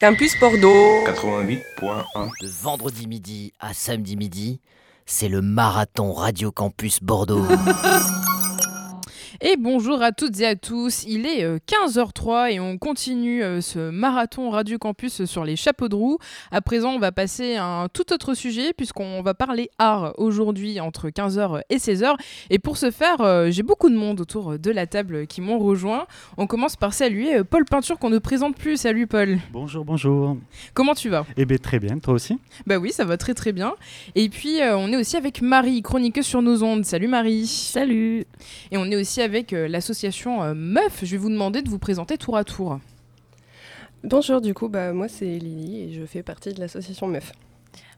Campus Bordeaux 88.1 De vendredi midi à samedi midi, c'est le marathon Radio Campus Bordeaux. Et bonjour à toutes et à tous, il est 15h03 euh, et on continue euh, ce marathon Radio Campus sur les chapeaux de roue. À présent, on va passer à un tout autre sujet puisqu'on va parler art aujourd'hui entre 15h et 16h. Et pour ce faire, euh, j'ai beaucoup de monde autour de la table qui m'ont rejoint. On commence par saluer Paul Peinture qu'on ne présente plus. Salut Paul. Bonjour, bonjour. Comment tu vas? Eh bien très bien, toi aussi? Bah oui, ça va très très bien. Et puis on est aussi avec Marie, chroniqueuse sur nos ondes. Salut Marie. Salut. Et on est aussi avec euh, l'association euh, Meuf. Je vais vous demander de vous présenter tour à tour. Bonjour, du coup, bah, moi c'est Lily et je fais partie de l'association Meuf.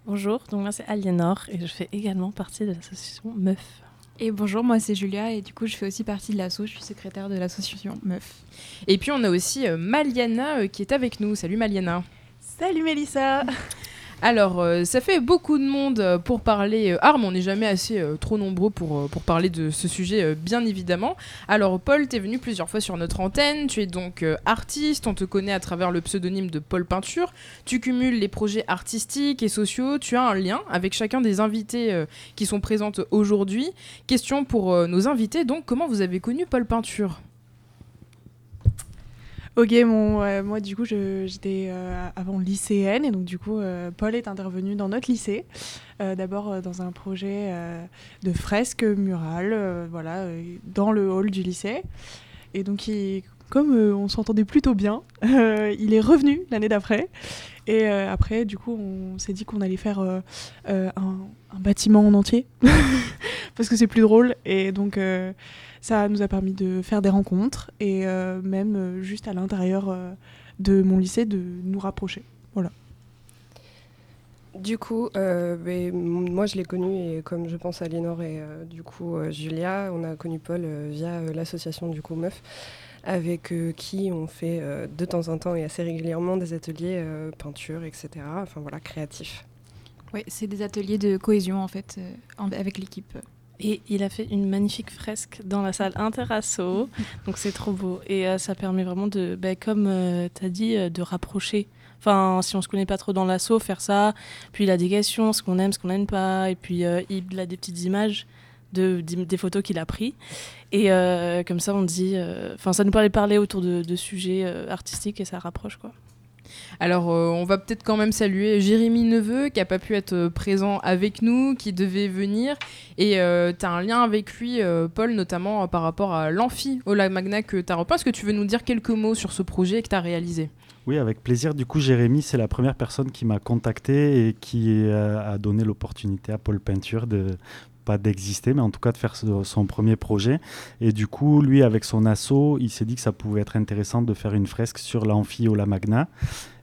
Bonjour, donc moi c'est Aliénor et je fais également partie de l'association Meuf. Et bonjour, moi c'est Julia et du coup je fais aussi partie de l'asso, je suis secrétaire de l'association Meuf. Et puis on a aussi euh, Maliana qui est avec nous. Salut Maliana. Salut Mélissa alors, euh, ça fait beaucoup de monde euh, pour parler euh, armes. On n'est jamais assez trop nombreux pour, pour parler de ce sujet, bien évidemment. Alors, Paul, tu es venu plusieurs fois sur notre antenne. Tu es donc artiste. On te connaît à travers le pseudonyme de Paul Peinture. Tu cumules les projets artistiques et sociaux. Tu as un lien avec chacun des invités qui sont présents aujourd'hui. Question pour nos invités. Donc, comment vous avez connu Paul Peinture? Ok, moi du coup j'étais euh, avant lycéenne et donc du coup euh, Paul est intervenu dans notre lycée, euh, d'abord dans un projet de fresque murale, voilà, dans le hall du lycée. Et donc comme on s'entendait plutôt bien, il est revenu l'année d'après. Et après du coup on s'est dit qu'on allait faire un, bâtiment en entier parce que c'est plus drôle et donc ça nous a permis de faire des rencontres et euh, même euh, juste à l'intérieur euh, de mon lycée de nous rapprocher. Voilà. Du coup, moi je l'ai connu et comme je pense à Lénore et du coup Julia, on a connu Paul via l'association du coup Meuf, avec qui on fait de temps en temps et assez régulièrement des ateliers peinture, etc. Enfin voilà, créatifs. Oui, c'est des ateliers de cohésion en fait avec l'équipe. Et il a fait une magnifique fresque dans la salle Interasso. donc c'est trop beau. Et euh, ça permet vraiment de, bah, comme euh, tu as dit, euh, de rapprocher. Enfin, si on se connaît pas trop dans l'assaut, faire ça. Puis il a des questions, ce qu'on aime, ce qu'on n'aime pas. Et puis il a des petites images de, des photos qu'il a pris. Et comme ça, on dit. Enfin, ça nous permet de parler autour de, de sujets artistiques et ça rapproche, quoi. Alors, euh, on va peut-être quand même saluer Jérémy Neveu, qui n'a pas pu être euh, présent avec nous, qui devait venir. Et euh, tu as un lien avec lui, Paul, notamment par rapport à l'amphi au lac Magna que tu as. Est-ce que tu veux nous dire quelques mots sur ce projet que tu as réalisé? Oui, avec plaisir. Du coup, Jérémy, c'est la première personne qui m'a contacté et qui a donné l'opportunité à Paul Peinture de d'exister, mais en tout cas de faire son premier projet. Et du coup, lui, avec son assaut, il s'est dit que ça pouvait être intéressant de faire une fresque sur l'amphi la Magna.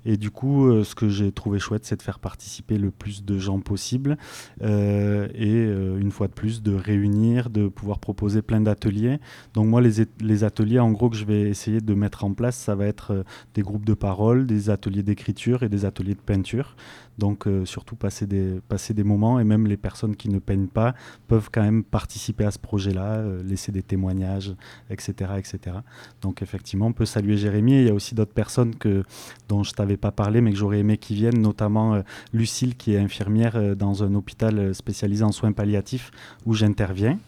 Et du coup, euh, ce que j'ai trouvé chouette, c'est de faire participer le plus de gens possible. Euh, et euh, une fois de plus, de réunir, de pouvoir proposer plein d'ateliers. Donc moi, les, les, ateliers, en gros, que je vais essayer de mettre en place, ça va être des groupes de parole, des ateliers d'écriture et des ateliers de peinture. Donc surtout passer des, passer des moments et même les personnes qui ne peignent pas peuvent quand même participer à ce projet-là, laisser des témoignages, etc., etc. Donc effectivement, on peut saluer Jérémy. Et il y a aussi d'autres personnes que, dont je t'avais pas parlé, mais que j'aurais aimé qu'ils viennent, notamment euh, Lucille, qui est infirmière euh, dans un hôpital euh, spécialisé en soins palliatifs où j'interviens,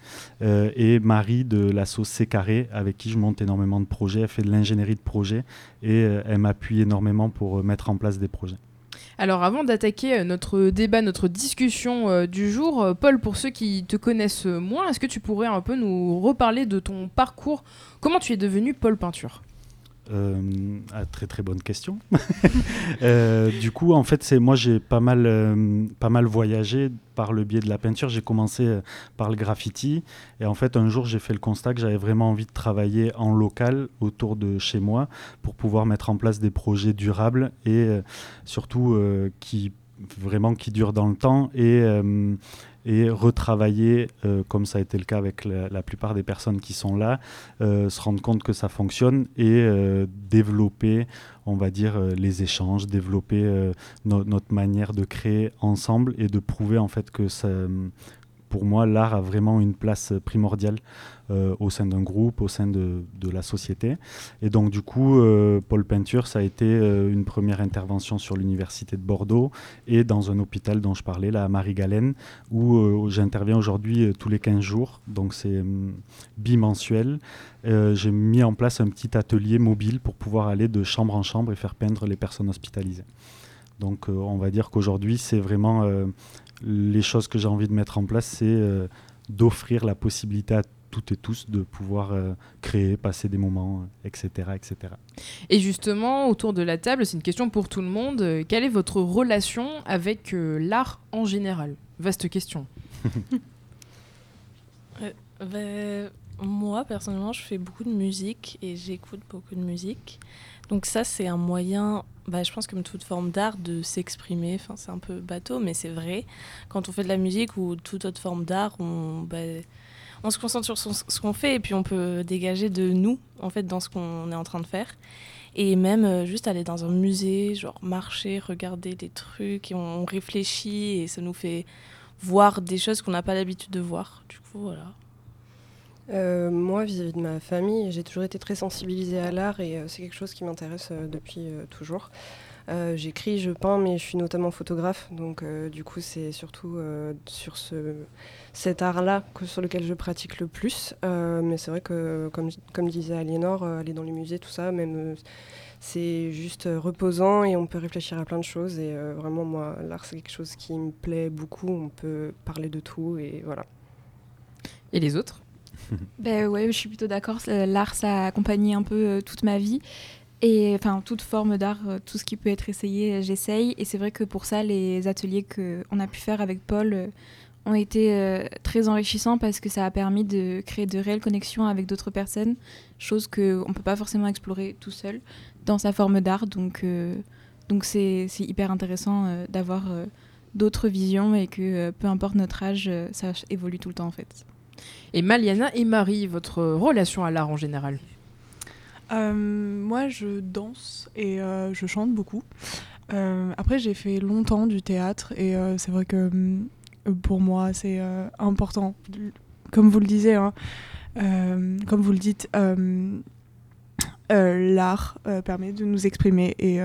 et Marie de la sauce C Carré, avec qui je monte énormément de projets. Elle fait de l'ingénierie de projets et elle m'appuie énormément pour mettre en place des projets. Alors avant d'attaquer notre débat, notre discussion du jour, Paul, pour ceux qui te connaissent moins, est-ce que tu pourrais un peu nous reparler de ton parcours? Comment tu es devenu Paul Peinture? Euh, ah, très très bonne question. Euh, du coup, en fait, c'est moi j'ai pas mal euh, pas mal voyagé par le biais de la peinture. J'ai commencé euh, par le graffiti et en fait un jour j'ai fait le constat que j'avais vraiment envie de travailler en local autour de chez moi pour pouvoir mettre en place des projets durables et surtout qui vraiment qui durent dans le temps et et retravailler, euh, comme ça a été le cas avec la, plupart des personnes qui sont là, euh, se rendre compte que ça fonctionne et euh, développer, on va dire, les échanges, développer notre manière de créer ensemble et de prouver en fait que pour moi, l'art a vraiment une place primordiale euh, au sein d'un groupe, au sein de, la société. Et donc, du coup, euh, Paul Peinture, ça a été euh, une première intervention sur l'Université de Bordeaux et dans un hôpital dont je parlais, à Marie-Galène, où j'interviens aujourd'hui tous les 15 jours. Donc, c'est hum, bimensuel. J'ai mis en place un petit atelier mobile pour pouvoir aller de chambre en chambre et faire peindre les personnes hospitalisées. Donc, on va dire qu'aujourd'hui, c'est vraiment les choses que j'ai envie de mettre en place, c'est d'offrir la possibilité à toutes et tous de pouvoir euh, créer, passer des moments, etc., euh, etc. Et justement, autour de la table, c'est une question pour tout le monde. Euh, quelle est votre relation avec l'art en général? Vaste question. Ben, moi, personnellement, je fais beaucoup de musique et j'écoute beaucoup de musique. Donc ça, c'est un moyen, bah, je pense comme toute forme d'art, de s'exprimer. Enfin, c'est un peu bateau, mais c'est vrai. Quand on fait de la musique ou toute autre forme d'art, on... Bah, on se concentre sur ce qu'on fait et puis on peut dégager de nous, en fait, dans ce qu'on est en train de faire. Et même euh, juste aller dans un musée, genre marcher, regarder des trucs, et on, réfléchit et ça nous fait voir des choses qu'on n'a pas l'habitude de voir. Du coup, voilà. Euh, moi, vis-à-vis de ma famille, j'ai toujours été très sensibilisée à l'art et euh, c'est quelque chose qui m'intéresse depuis toujours. J'écris, je peins, mais je suis notamment photographe, donc du coup, c'est surtout sur ce, cet art-là sur lequel je pratique le plus. Euh, mais c'est vrai que, comme, comme disait Aliénor, euh, aller dans les musées, tout ça, même euh, c'est juste reposant et on peut réfléchir à plein de choses. Et vraiment, moi, l'art, c'est quelque chose qui me plaît beaucoup. On peut parler de tout et voilà. Et les autres? Ben ouais, je suis plutôt d'accord. L'art, ça a accompagné un peu toute ma vie. Et enfin, toute forme d'art, tout ce qui peut être essayé, j'essaye. Et c'est vrai que pour ça, les ateliers qu'on a pu faire avec Paul ont été euh, très enrichissants parce que ça a permis de créer de réelles connexions avec d'autres personnes, chose qu'on ne peut pas forcément explorer tout seul dans sa forme d'art. Donc, euh, donc c'est, hyper intéressant euh, d'avoir d'autres visions et que peu importe notre âge, ça évolue tout le temps en fait. Et Maliana et Marie, votre relation à l'art en général? Moi, je danse et je chante beaucoup. après, j'ai fait longtemps du théâtre et c'est vrai que pour moi, c'est euh, important. Comme vous le disiez, hein, euh, comme vous le dites, euh, l'art permet de nous exprimer et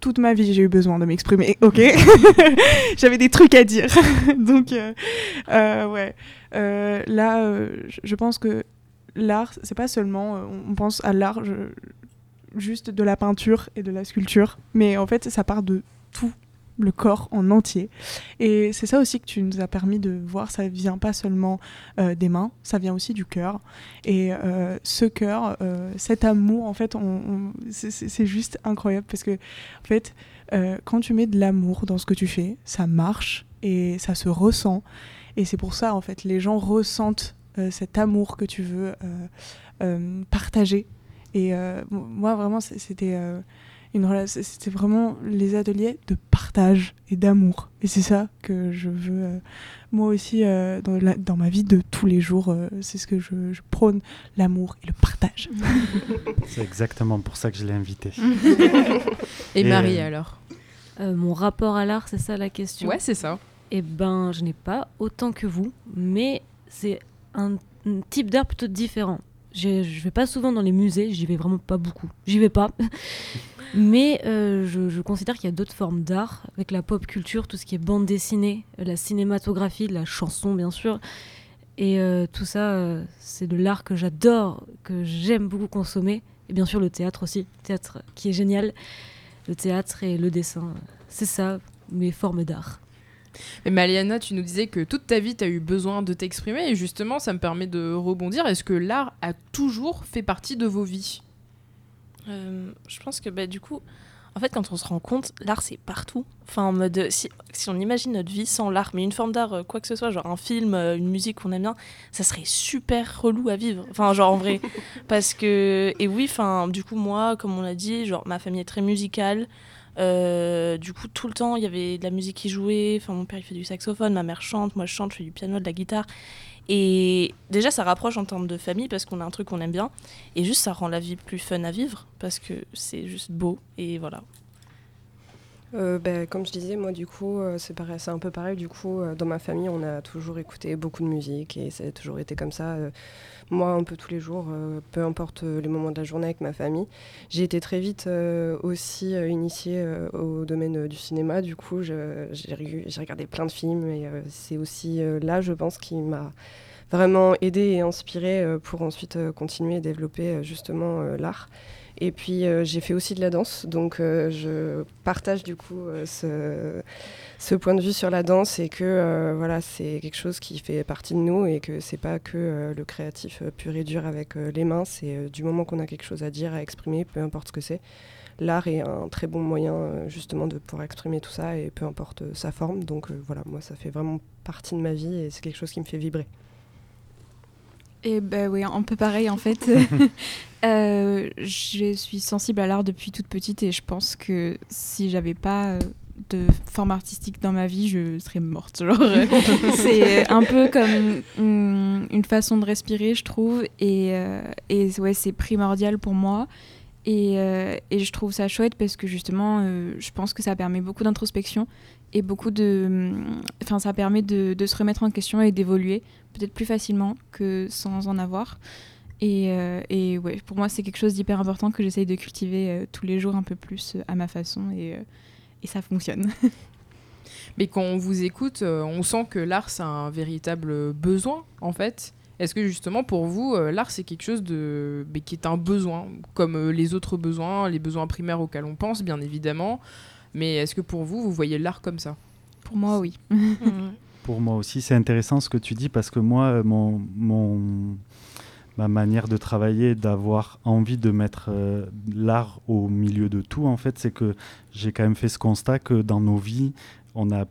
toute ma vie, j'ai eu besoin de m'exprimer, ok? J'avais des trucs à dire. Donc, ouais. là, je pense que l'art, c'est pas seulement, on pense à l'art juste de la peinture et de la sculpture, mais en fait, ça part de tout le corps en entier. Et c'est ça aussi que tu nous as permis de voir, ça vient pas seulement euh, des mains, ça vient aussi du cœur. Et euh, ce cœur, euh, cet amour, en fait, c'est juste incroyable parce que, en fait, quand tu mets de l'amour dans ce que tu fais, ça marche et ça se ressent. Et c'est pour ça, en fait, les gens ressentent cet amour que tu veux partager. Et moi, vraiment, c'était une C'était vraiment les ateliers de partage et d'amour. Et c'est ça que je veux, euh, moi aussi, euh, dans, dans, ma vie de tous les jours. Euh, c'est ce que je, prône, l'amour et le partage. c'est exactement pour ça que je l'ai invité. et, Marie, alors? Mon rapport à l'art, c'est ça la question? Ouais, c'est ça. Eh ben, je n'ai pas autant que vous, mais c'est un, type d'art plutôt différent. Je vais pas souvent dans les musées, j'y vais vraiment pas beaucoup. J'y vais pas. Mais euh, je, considère qu'il y a d'autres formes d'art, avec la pop culture, tout ce qui est bande dessinée, la cinématographie, la chanson bien sûr. Et euh, tout ça, euh, c'est de l'art que j'adore, que j'aime beaucoup consommer. Et bien sûr le théâtre aussi, le théâtre qui est génial. Le théâtre et le dessin, c'est ça, mes formes d'art. Mais Maliana, tu nous disais que toute ta vie, tu as eu besoin de t'exprimer. Et justement, ça me permet de rebondir. Est-ce que l'art a toujours fait partie de vos vies? Euh, je pense que bah, du coup, en fait, quand on se rend compte, l'art c'est partout. Enfin, en mode, si, si, on imagine notre vie sans l'art, mais une forme d'art, euh, quoi que ce soit, genre un film, euh, une musique qu'on aime bien, ça serait super relou à vivre. Enfin, genre en vrai. Parce que, et oui, enfin, du coup, moi, comme on l'a dit, genre ma famille est très musicale. Du coup, tout le temps, il y avait de la musique qui jouait. Enfin, mon père, il fait du saxophone, ma mère chante, moi je chante, je fais du piano, de la guitare. Et déjà, ça rapproche en termes de famille parce qu'on a un truc qu'on aime bien. Et juste, ça rend la vie plus fun à vivre parce que c'est juste beau. Et voilà. Euh, ben, comme je disais, moi, du coup, euh, c'est pareil- c'est un peu pareil. Du coup, euh, dans ma famille, on a toujours écouté beaucoup de musique et ça a toujours été comme ça. moi, un peu tous les jours, peu importe les moments de la journée avec ma famille. J'ai été très vite aussi initiée au domaine du cinéma. Du coup, j'ai regardé plein de films et c'est aussi là, je pense, qui m'a vraiment aidé et inspiré euh, pour ensuite continuer et développer justement l'art. Et puis euh, j'ai fait aussi de la danse, donc euh, je partage du coup euh, ce, point de vue sur la danse et que voilà c'est quelque chose qui fait partie de nous et que c'est pas que le créatif pur et dur avec les mains, c'est du moment qu'on a quelque chose à dire, à exprimer, peu importe ce que c'est. L'art est un très bon moyen justement de pouvoir exprimer tout ça et peu importe sa forme. Donc voilà, moi ça fait vraiment partie de ma vie et c'est quelque chose qui me fait vibrer. Et ben oui, un peu pareil en fait. Euh, je suis sensible à l'art depuis toute petite et je pense que si j'avais pas euh, de forme artistique dans ma vie, je serais morte. Genre, euh, c'est un peu comme une, une façon de respirer, je trouve. Et, euh, et ouais, c'est primordial pour moi. Et, euh, et je trouve ça chouette parce que justement, euh, je pense que ça permet beaucoup d'introspection et beaucoup de. Enfin, ça permet de, se remettre en question et d'évoluer peut-être plus facilement que sans en avoir. Et, euh, et ouais, pour moi, c'est quelque chose d'hyper important que j'essaye de cultiver euh, tous les jours un peu plus euh, à ma façon et, et ça fonctionne. Mais quand on vous écoute, on sent que l'art, c'est un véritable besoin, en fait. Est-ce que justement, pour vous, l'art, c'est quelque chose de... qui est un besoin, comme les autres besoins, les besoins primaires auxquels on pense, bien évidemment. Mais est-ce que pour vous, vous voyez l'art comme ça? Pour moi, oui. Pour moi aussi, c'est intéressant ce que tu dis parce que moi, euh, mon, mon- ma manière de travailler, d'avoir envie de mettre euh, l'art au milieu de tout, en fait, c'est que j'ai quand même fait ce constat que dans nos vies, on a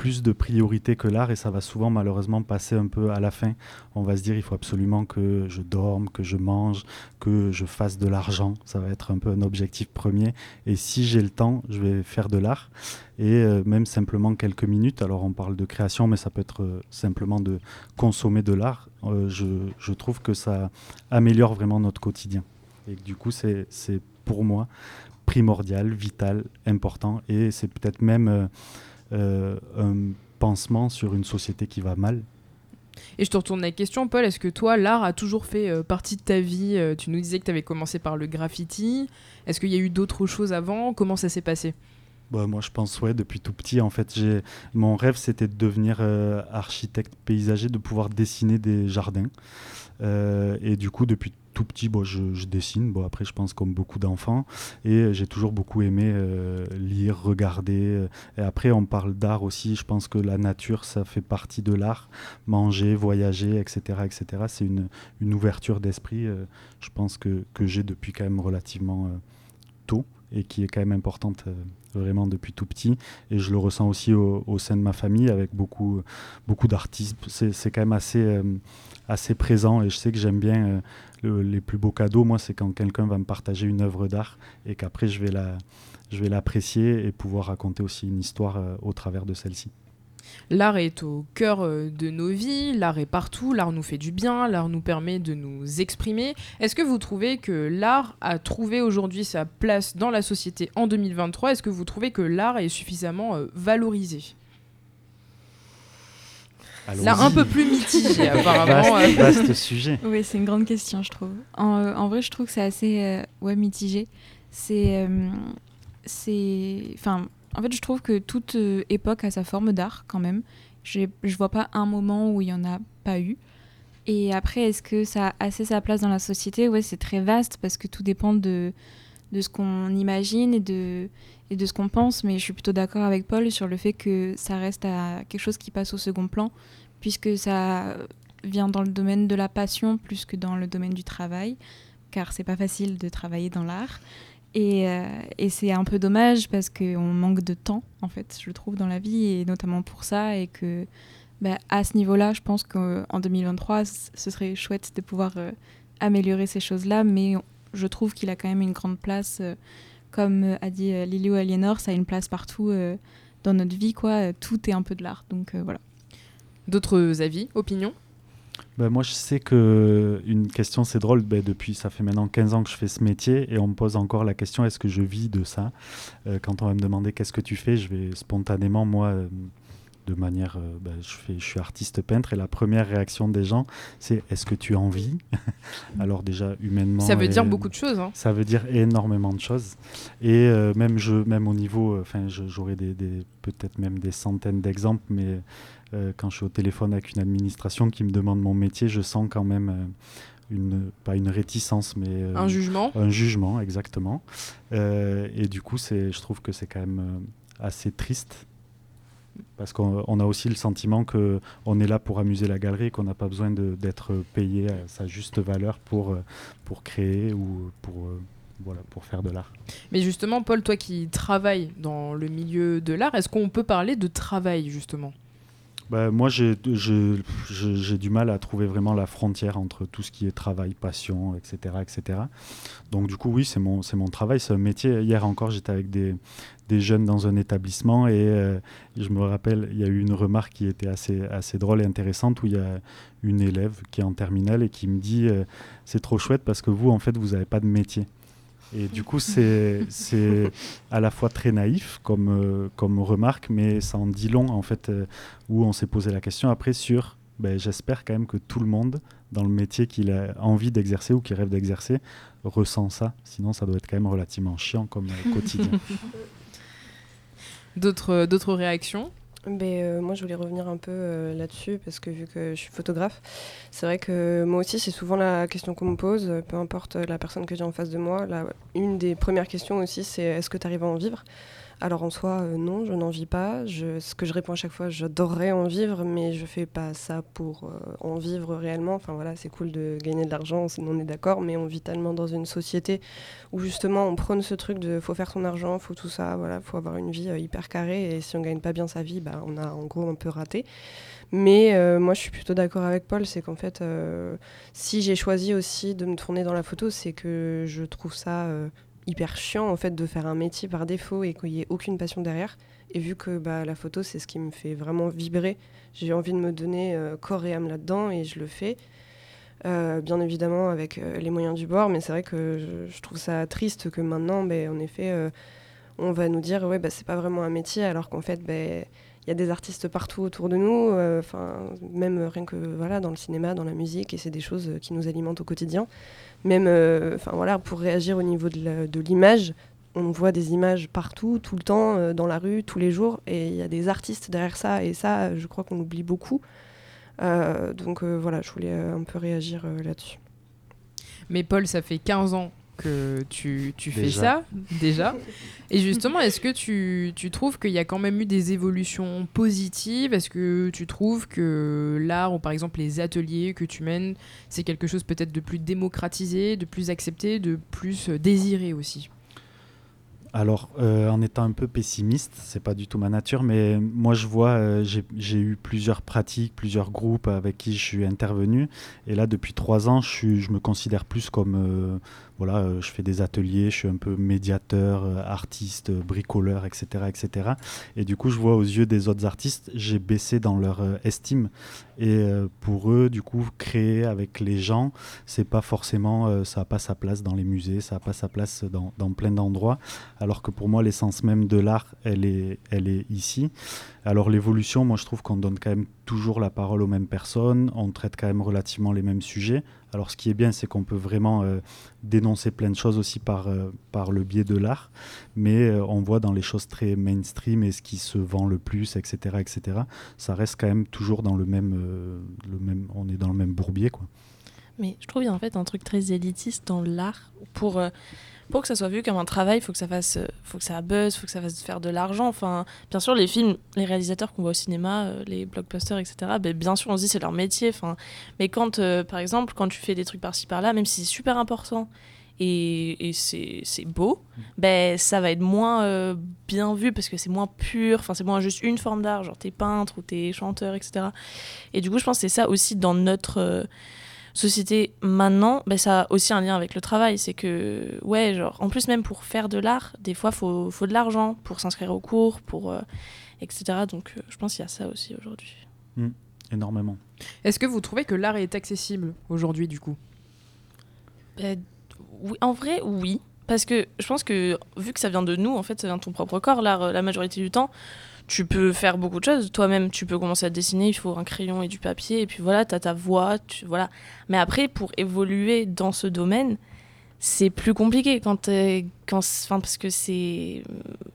plus de priorités que l'art et ça va souvent malheureusement passer un peu à la fin. On va se dire il faut absolument que je dorme, que je mange, que je fasse de l'argent. Ça va être un peu un objectif premier. Et si j'ai le temps, je vais faire de l'art et euh, même simplement quelques minutes. Alors on parle de création, mais ça peut être euh, simplement de consommer de l'art. Euh, je, je trouve que ça améliore vraiment notre quotidien. Et du coup, c'est pour moi primordial, vital, important. Et c'est peut-être même euh, un pansement sur une société qui va mal. Et je te retourne la question, Paul, est-ce que toi, l'art a toujours fait euh, partie de ta vie Euh, Tu nous disais que tu avais commencé par le graffiti. Est-ce qu'il y a eu d'autres choses avant? Comment ça s'est passé? Bah, moi, je pense, ouais, depuis tout petit, en fait, j'ai mon rêve, c'était de devenir euh, architecte paysager, de pouvoir dessiner des jardins. Et du coup, depuis petit, bon, je, dessine. Bon, après, je pense comme beaucoup d'enfants. Et euh, j'ai toujours beaucoup aimé euh, lire, regarder. Et après, on parle d'art aussi. Je pense que la nature, ça fait partie de l'art. Manger, voyager, etc., etc. C'est une, une ouverture d'esprit, euh, je pense que, j'ai depuis quand même relativement tôt et qui est quand même importante euh, vraiment depuis tout petit. Et je le ressens aussi au, sein de ma famille avec beaucoup, beaucoup d'artistes. C'est quand même assez, euh, assez présent et je sais que j'aime bien euh, le- les plus beaux cadeaux. Moi, c'est quand quelqu'un va me partager une œuvre d'art et qu'après je vais la je vais l'apprécier et pouvoir raconter aussi une histoire au travers de celle-ci. L'art est au cœur euh, de nos vies, l'art est partout, l'art nous fait du bien, l'art nous permet de nous exprimer. Est-ce que vous trouvez que l'art a trouvé aujourd'hui sa place dans la société en 2023 Est-ce que vous trouvez que l'art est suffisamment euh, valorisé? Là, un peu plus mitigé, apparemment. Vaste, euh. vaste sujet. Oui, c'est une grande question, je trouve. En, euh, en vrai, je trouve que c'est assez euh, ouais, mitigé. C'est. euh, c'est. Enfin, en fait, je trouve que toute euh, époque a sa forme d'art, quand même. Je vois pas un moment où il y en a pas eu. Et après, est-ce que ça a assez sa place dans la société? Ouais, c'est très vaste parce que tout dépend de, de ce qu'on imagine et de, et de ce qu'on pense. Mais je suis plutôt d'accord avec Paul sur le fait que ça reste quelque chose qui passe au second plan, puisque ça vient dans le domaine de la passion plus que dans le domaine du travail, car c'est pas facile de travailler dans l'art. Et, euh, et c'est un peu dommage parce qu'on manque de temps, en fait, je trouve, dans la vie, et notamment pour ça, et que bah, à ce niveau-là, je pense qu'en 2023, c- ce serait chouette de pouvoir euh, améliorer ces choses-là, mais je trouve qu'il a quand même une grande place, euh, comme a dit ou Aliénor, ça a une place partout dans notre vie, quoi. Tout est un peu de l'art, donc voilà. D'autres avis, opinions? Ben, moi, je sais que une question, c'est drôle. Ben, depuis, ça fait maintenant 15 ans que je fais ce métier et on me pose encore la question est-ce que je vis de ça? Euh, Quand on va me demander qu'est-ce que tu fais, je vais spontanément, moi, euh, de manière. euh, ben, je, fais, je suis artiste peintre et la première réaction des gens, c'est est-ce que tu en vis Alors, déjà, humainement. Ça veut dire beaucoup de choses. hein. ça veut dire énormément de choses. Et euh, même, je, même au niveau, euh, enfin, je- j'aurais des, des- peut-être même des centaines d'exemples, mais euh, quand je suis au téléphone avec une administration qui me demande mon métier, je sens quand même euh, une, pas une réticence, mais euh, Un jugement. un jugement, exactement. Euh, et du coup, c'est, je trouve que c'est quand même euh, assez triste. Parce qu'on on a aussi le sentiment que on est là pour amuser la galerie qu'on n'a pas besoin d'être payé à sa juste valeur pour, euh, pour créer ou pour, euh, voilà, pour faire de l'art. Mais justement, Paul, toi qui travailles dans le milieu de l'art, est-ce qu'on peut parler de travail justement? Bah, moi, j'ai du mal à trouver vraiment la frontière entre tout ce qui est travail, passion, etc. etc. Donc, du coup, oui, c'est mon, mon travail, c'est un métier. Hier encore, j'étais avec des, des jeunes dans un établissement et euh, je me rappelle, il y a eu une remarque qui était assez, assez drôle et intéressante où il y a une élève qui est en terminale et qui me dit euh, C'est trop chouette parce que vous, en fait, vous n'avez pas de métier. Et du coup, c'est à la fois très naïf comme, euh, comme remarque, mais ça en dit long, en fait, euh, où on s'est posé la question après sur, ben, j'espère quand même que tout le monde, dans le métier qu'il a envie d'exercer ou qu'il rêve d'exercer, ressent ça. Sinon, ça doit être quand même relativement chiant comme euh, quotidien. D'autres réactions? Ben, euh, moi, je voulais revenir un peu euh, là-dessus parce que vu que je suis photographe, c'est vrai que moi aussi, c'est souvent la question qu'on me pose, euh, peu importe la personne que j'ai en face de moi. La- une des premières questions aussi, c'est est-ce que tu arrives à en vivre? Alors en soi, euh, non, je n'en vis pas. Ce que je réponds à chaque fois, j'adorerais en vivre, mais je fais pas ça pour euh, en vivre réellement. Enfin voilà, c'est cool de gagner de l'argent, on est d'accord, mais on vit tellement dans une société où justement on prône ce truc de faut faire son argent, faut tout ça, voilà, faut avoir une vie euh, hyper carrée et si on gagne pas bien sa vie, bah, on a en gros un peu raté. Mais moi je suis plutôt d'accord avec Paul, c'est qu'en fait si j'ai choisi aussi de me tourner dans la photo, c'est que je trouve ça hyper chiant en fait de faire un métier par défaut et qu'il n'y ait aucune passion derrière. Et vu que bah, la photo c'est ce qui me fait vraiment vibrer, j'ai envie de me donner euh, corps et âme là-dedans et je le fais. Euh, bien évidemment avec euh, les moyens du bord, mais c'est vrai que je, trouve ça triste que maintenant, ben, en effet, on va nous dire ouais, bah, c'est pas vraiment un métier, alors qu'en fait, ben, il y a des artistes partout autour de nous, même rien que voilà dans le cinéma, dans la musique, et c'est des choses qui nous alimentent au quotidien. Même, euh, voilà, pour réagir au niveau de l'image, on voit des images partout, tout le temps, euh, dans la rue, tous les jours, et il y a des artistes derrière ça, et ça, je crois qu'on oublie beaucoup. Euh, donc euh, voilà, je voulais euh, un peu réagir euh, là-dessus. Mais Paul, ça fait 15 ans que tu, tu fais Déjà. ça, déjà. Et justement, est-ce que tu, tu trouves qu'il y a quand même eu des évolutions positives? Est-ce que tu trouves que l'art, ou par exemple les ateliers que tu mènes, c'est quelque chose peut-être de plus démocratisé, de plus accepté, de plus euh, désiré aussi? Alors, euh, en étant un peu pessimiste, c'est pas du tout ma nature, mais moi je vois, euh, j'ai j'ai eu plusieurs pratiques, plusieurs groupes avec qui je suis intervenu, et là depuis trois ans, je, suis, je me considère plus comme, euh, voilà, euh, je fais des ateliers, je suis un peu médiateur, euh, artiste, euh, bricoleur, etc., etc. Et du coup, je vois aux yeux des autres artistes, j'ai baissé dans leur estime, et pour eux, du coup, créer avec les gens, c'est pas forcément, ça a pas sa place dans les musées, ça a pas sa place dans, dans plein d'endroits alors que pour moi l'essence même de l'art elle est, elle est ici. Alors l'évolution, moi je trouve qu'on donne quand même toujours la parole aux mêmes personnes, on traite quand même relativement les mêmes sujets. Alors ce qui est bien c'est qu'on peut vraiment euh, dénoncer plein de choses aussi par, euh, par le biais de l'art, mais euh, on voit dans les choses très mainstream et ce qui se vend le plus, etc., etc., ça reste quand même toujours dans le même, le même on est dans le même bourbier quoi. Mais je trouve qu'il en fait un truc très élitiste dans l'art. Pour, pour que ça soit vu comme un travail, il faut que ça fasse, euh, faut que ça buzz, faut que ça fasse faire de l'argent. Enfin, bien sûr, les films, les réalisateurs qu'on voit au cinéma, euh, les blockbusters, etc. ben, bien sûr, on se dit c'est leur métier. Enfin, mais quand, euh, par exemple, quand tu fais des trucs par-ci par-là, même si c'est super important et, et c'est c'est beau, ben ça va être moins euh, bien vu parce que c'est moins pur. Enfin, c'est moins juste une forme d'art, genre t'es peintre ou t'es chanteur, etc. Et du coup, je pense que c'est ça aussi dans notre euh, société maintenant, ben, ça a aussi un lien avec le travail. C'est que, ouais, genre, en plus, même pour faire de l'art, des fois, faut, faut de l'argent pour s'inscrire au cours, pour, euh, etc. Donc, euh, je pense qu'il y a ça aussi aujourd'hui. énormément. Est-ce que vous trouvez que l'art est accessible aujourd'hui, du coup? Euh, oui, en vrai, oui. Parce que je pense que vu que ça vient de nous, en fait, ça vient de ton propre corps, l'art, euh, la majorité du temps, tu peux faire beaucoup de choses. Toi-même, tu peux commencer à dessiner, il faut un crayon et du papier, et puis voilà, tu as ta voix, tu, voilà. Mais après, pour évoluer dans ce domaine, c'est plus compliqué quand quand enfin parce que c'est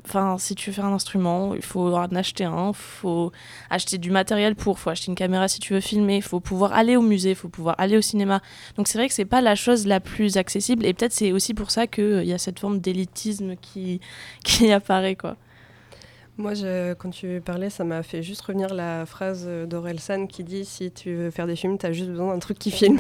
enfin si tu veux faire un instrument il faut en acheter un faut acheter du matériel pour faut acheter une caméra si tu veux filmer faut pouvoir aller au musée faut pouvoir aller au cinéma donc c'est vrai que c'est pas la chose la plus accessible et peut-être c'est aussi pour ça qu'il y a cette forme d'élitisme qui qui apparaît quoi Moi, je- quand tu parlais, ça m'a fait juste revenir la phrase d'Aurel San qui dit si tu veux faire des films, tu as juste besoin d'un truc qui filme.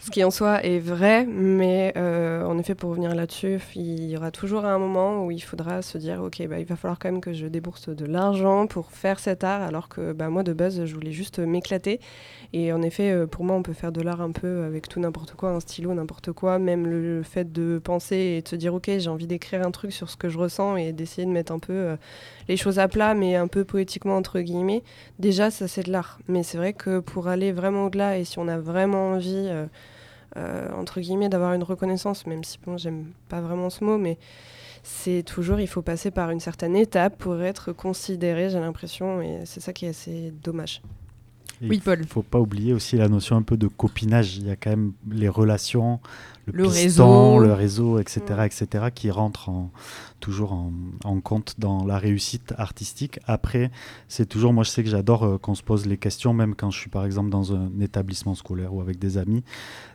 Ce qui en soi est vrai, mais euh, en effet, pour revenir là-dessus, il y aura toujours un moment où il faudra se dire ok, bah, il va falloir quand même que je débourse de l'argent pour faire cet art, alors que bah, moi, de base, je voulais juste m'éclater. Et en effet, euh, pour moi, on peut faire de l'art un peu avec tout n'importe quoi, un stylo, n'importe quoi, même le fait de penser et de se dire ok, j'ai envie d'écrire un truc sur ce que je ressens et d'essayer de mettre un peu euh, les choses à plat, mais un peu poétiquement, entre guillemets. Déjà, ça, c'est de l'art. Mais c'est vrai que pour aller vraiment au-delà, et si on a vraiment envie, euh, euh, entre guillemets, d'avoir une reconnaissance, même si, bon, j'aime pas vraiment ce mot, mais c'est toujours, il faut passer par une certaine étape pour être considéré, j'ai l'impression, et c'est ça qui est assez dommage. Oui, il Paul. Il faut pas oublier aussi la notion un peu de copinage. Il y a quand même les relations, le, Le piston, réseau. le réseau, etc., Mm. etc., qui rentrent en- toujours en, en compte dans la réussite artistique. Après, c'est toujours, moi je sais que j'adore euh, qu'on se pose les questions, même quand je suis par exemple dans un établissement scolaire ou avec des amis.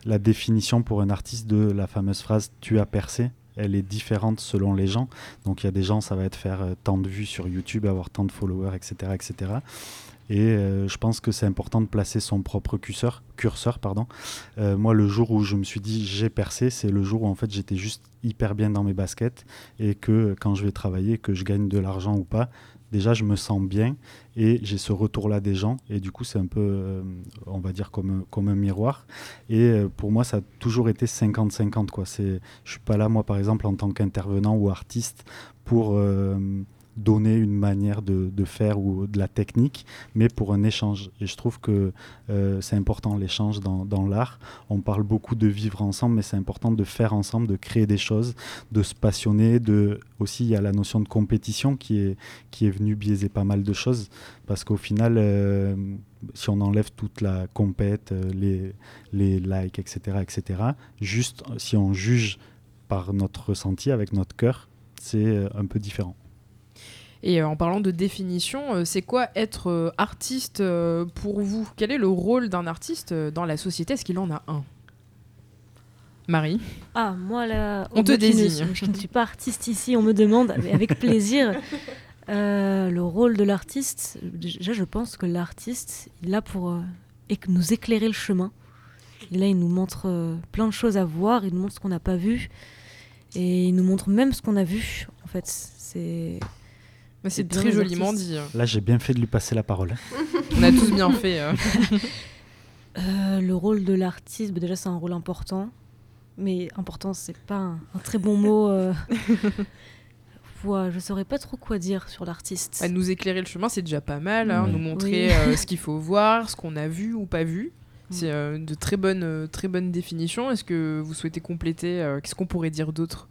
La définition pour un artiste de la fameuse phrase "tu as percé", elle est différente selon les gens. Donc il y a des gens, ça va être faire euh, tant de vues sur YouTube, avoir tant de followers, etc., etc. Et euh, je pense que c'est important de placer son propre curseur. curseur pardon. Euh, moi, le jour où je me suis dit j'ai percé, c'est le jour où en fait j'étais juste hyper bien dans mes baskets et que quand je vais travailler, que je gagne de l'argent ou pas, déjà je me sens bien et j'ai ce retour-là des gens. Et du coup, c'est un peu, euh, on va dire, comme, comme un miroir. Et pour moi, ça a toujours été 50-50. quoi. C'est- Je suis pas là, moi, par exemple, en tant qu'intervenant ou artiste, pour donner une manière de, faire ou de la technique, mais pour un échange. Et je trouve que euh, c'est important l'échange dans, l'art. On parle beaucoup de vivre ensemble, mais c'est important de faire ensemble, de créer des choses, de se passionner. De... Aussi, il y a la notion de compétition qui est, qui est venue biaiser pas mal de choses, parce qu'au final, euh, si on enlève toute la compète, euh, les, les likes, etc., etc., juste si on juge par notre ressenti, avec notre cœur, c'est un peu différent. Et euh, en parlant de définition, euh, c'est quoi être euh, artiste pour vous? Quel est le rôle d'un artiste dans la société? Est-ce qu'il en a un? Marie? Ah, moi là, On te désigne. Je ne suis pas artiste ici, on me demande, mais avec plaisir. Euh, le rôle de l'artiste, déjà je pense que l'artiste, il est là pour euh, nous éclairer le chemin. Et là, il nous montre euh, plein de choses à voir, il nous montre ce qu'on n'a pas vu, et il nous montre même ce qu'on a vu. En fait, c'est C'est très joliment dit. euh. Là, j'ai bien fait de lui passer la parole. hein. On a tous bien fait. euh. Euh, le rôle de l'artiste, bah, déjà c'est un rôle important, mais important c'est pas un, un très bon mot. Euh... Ouais, je saurais pas trop quoi dire sur l'artiste. Bah, nous éclairer le chemin, c'est déjà pas mal. hein, Ouais. Nous montrer Oui. euh, ce qu'il faut voir, ce qu'on a vu ou pas vu. C'est euh, de très bonnes, euh, très bonnes définitions. Est-ce que vous souhaitez compléter euh, Qu'est-ce qu'on pourrait dire d'autre?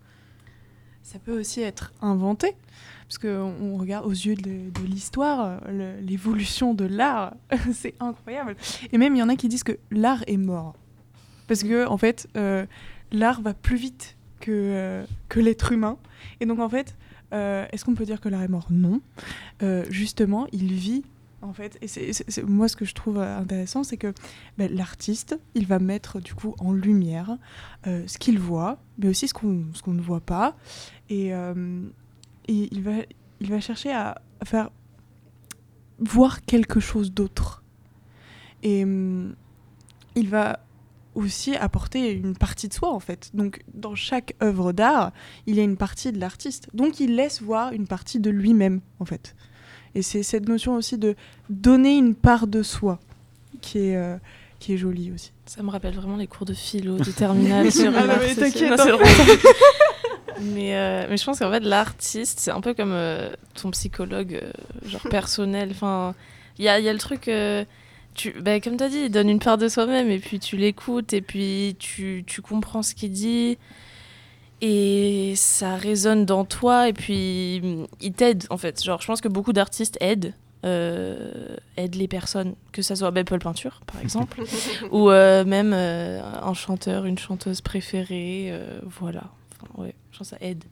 Ça peut aussi être inventé, parce qu'on on regarde aux yeux de, l'histoire, l'évolution de l'art, c'est incroyable. Et même, il y en a qui disent que l'art est mort. Parce que, en fait, euh, l'art va plus vite que, euh, que l'être humain. Et donc, en fait, euh, est-ce qu'on peut dire que l'art est mort? Non. Justement, il vit. En fait, et c'est moi ce que je trouve intéressant, c'est que ben, l'artiste, il va mettre du coup en lumière ce qu'il voit, mais aussi ce qu'on ce ne voit pas, et, et il, va, il va chercher à, faire voir quelque chose d'autre. Et hum, il va aussi apporter une partie de soi, en fait. Donc, dans chaque œuvre d'art, il y a une partie de l'artiste. Donc, il laisse voir une partie de lui-même, en fait. Et c'est cette notion aussi de donner une part de soi qui est, euh, qui est jolie aussi. Ça me rappelle vraiment les cours de philo du terminal sur Ah non, mais t'inquiète, mais, euh, mais je pense qu'en fait, l'artiste, c'est un peu comme euh, ton psychologue, euh, genre personnel. Enfin, il y a, y a le truc. tu, bah, comme tu as dit, il donne une part de soi-même et puis tu l'écoutes et puis tu, tu comprends ce qu'il dit et ça résonne dans toi et puis mm, il t'aide en fait. Genre, je pense que beaucoup d'artistes aident. euh, aident les personnes, que ça soit Paul Peinture par exemple, ou euh, même euh, un chanteur, une chanteuse préférée, voilà. Je pense que ça aide.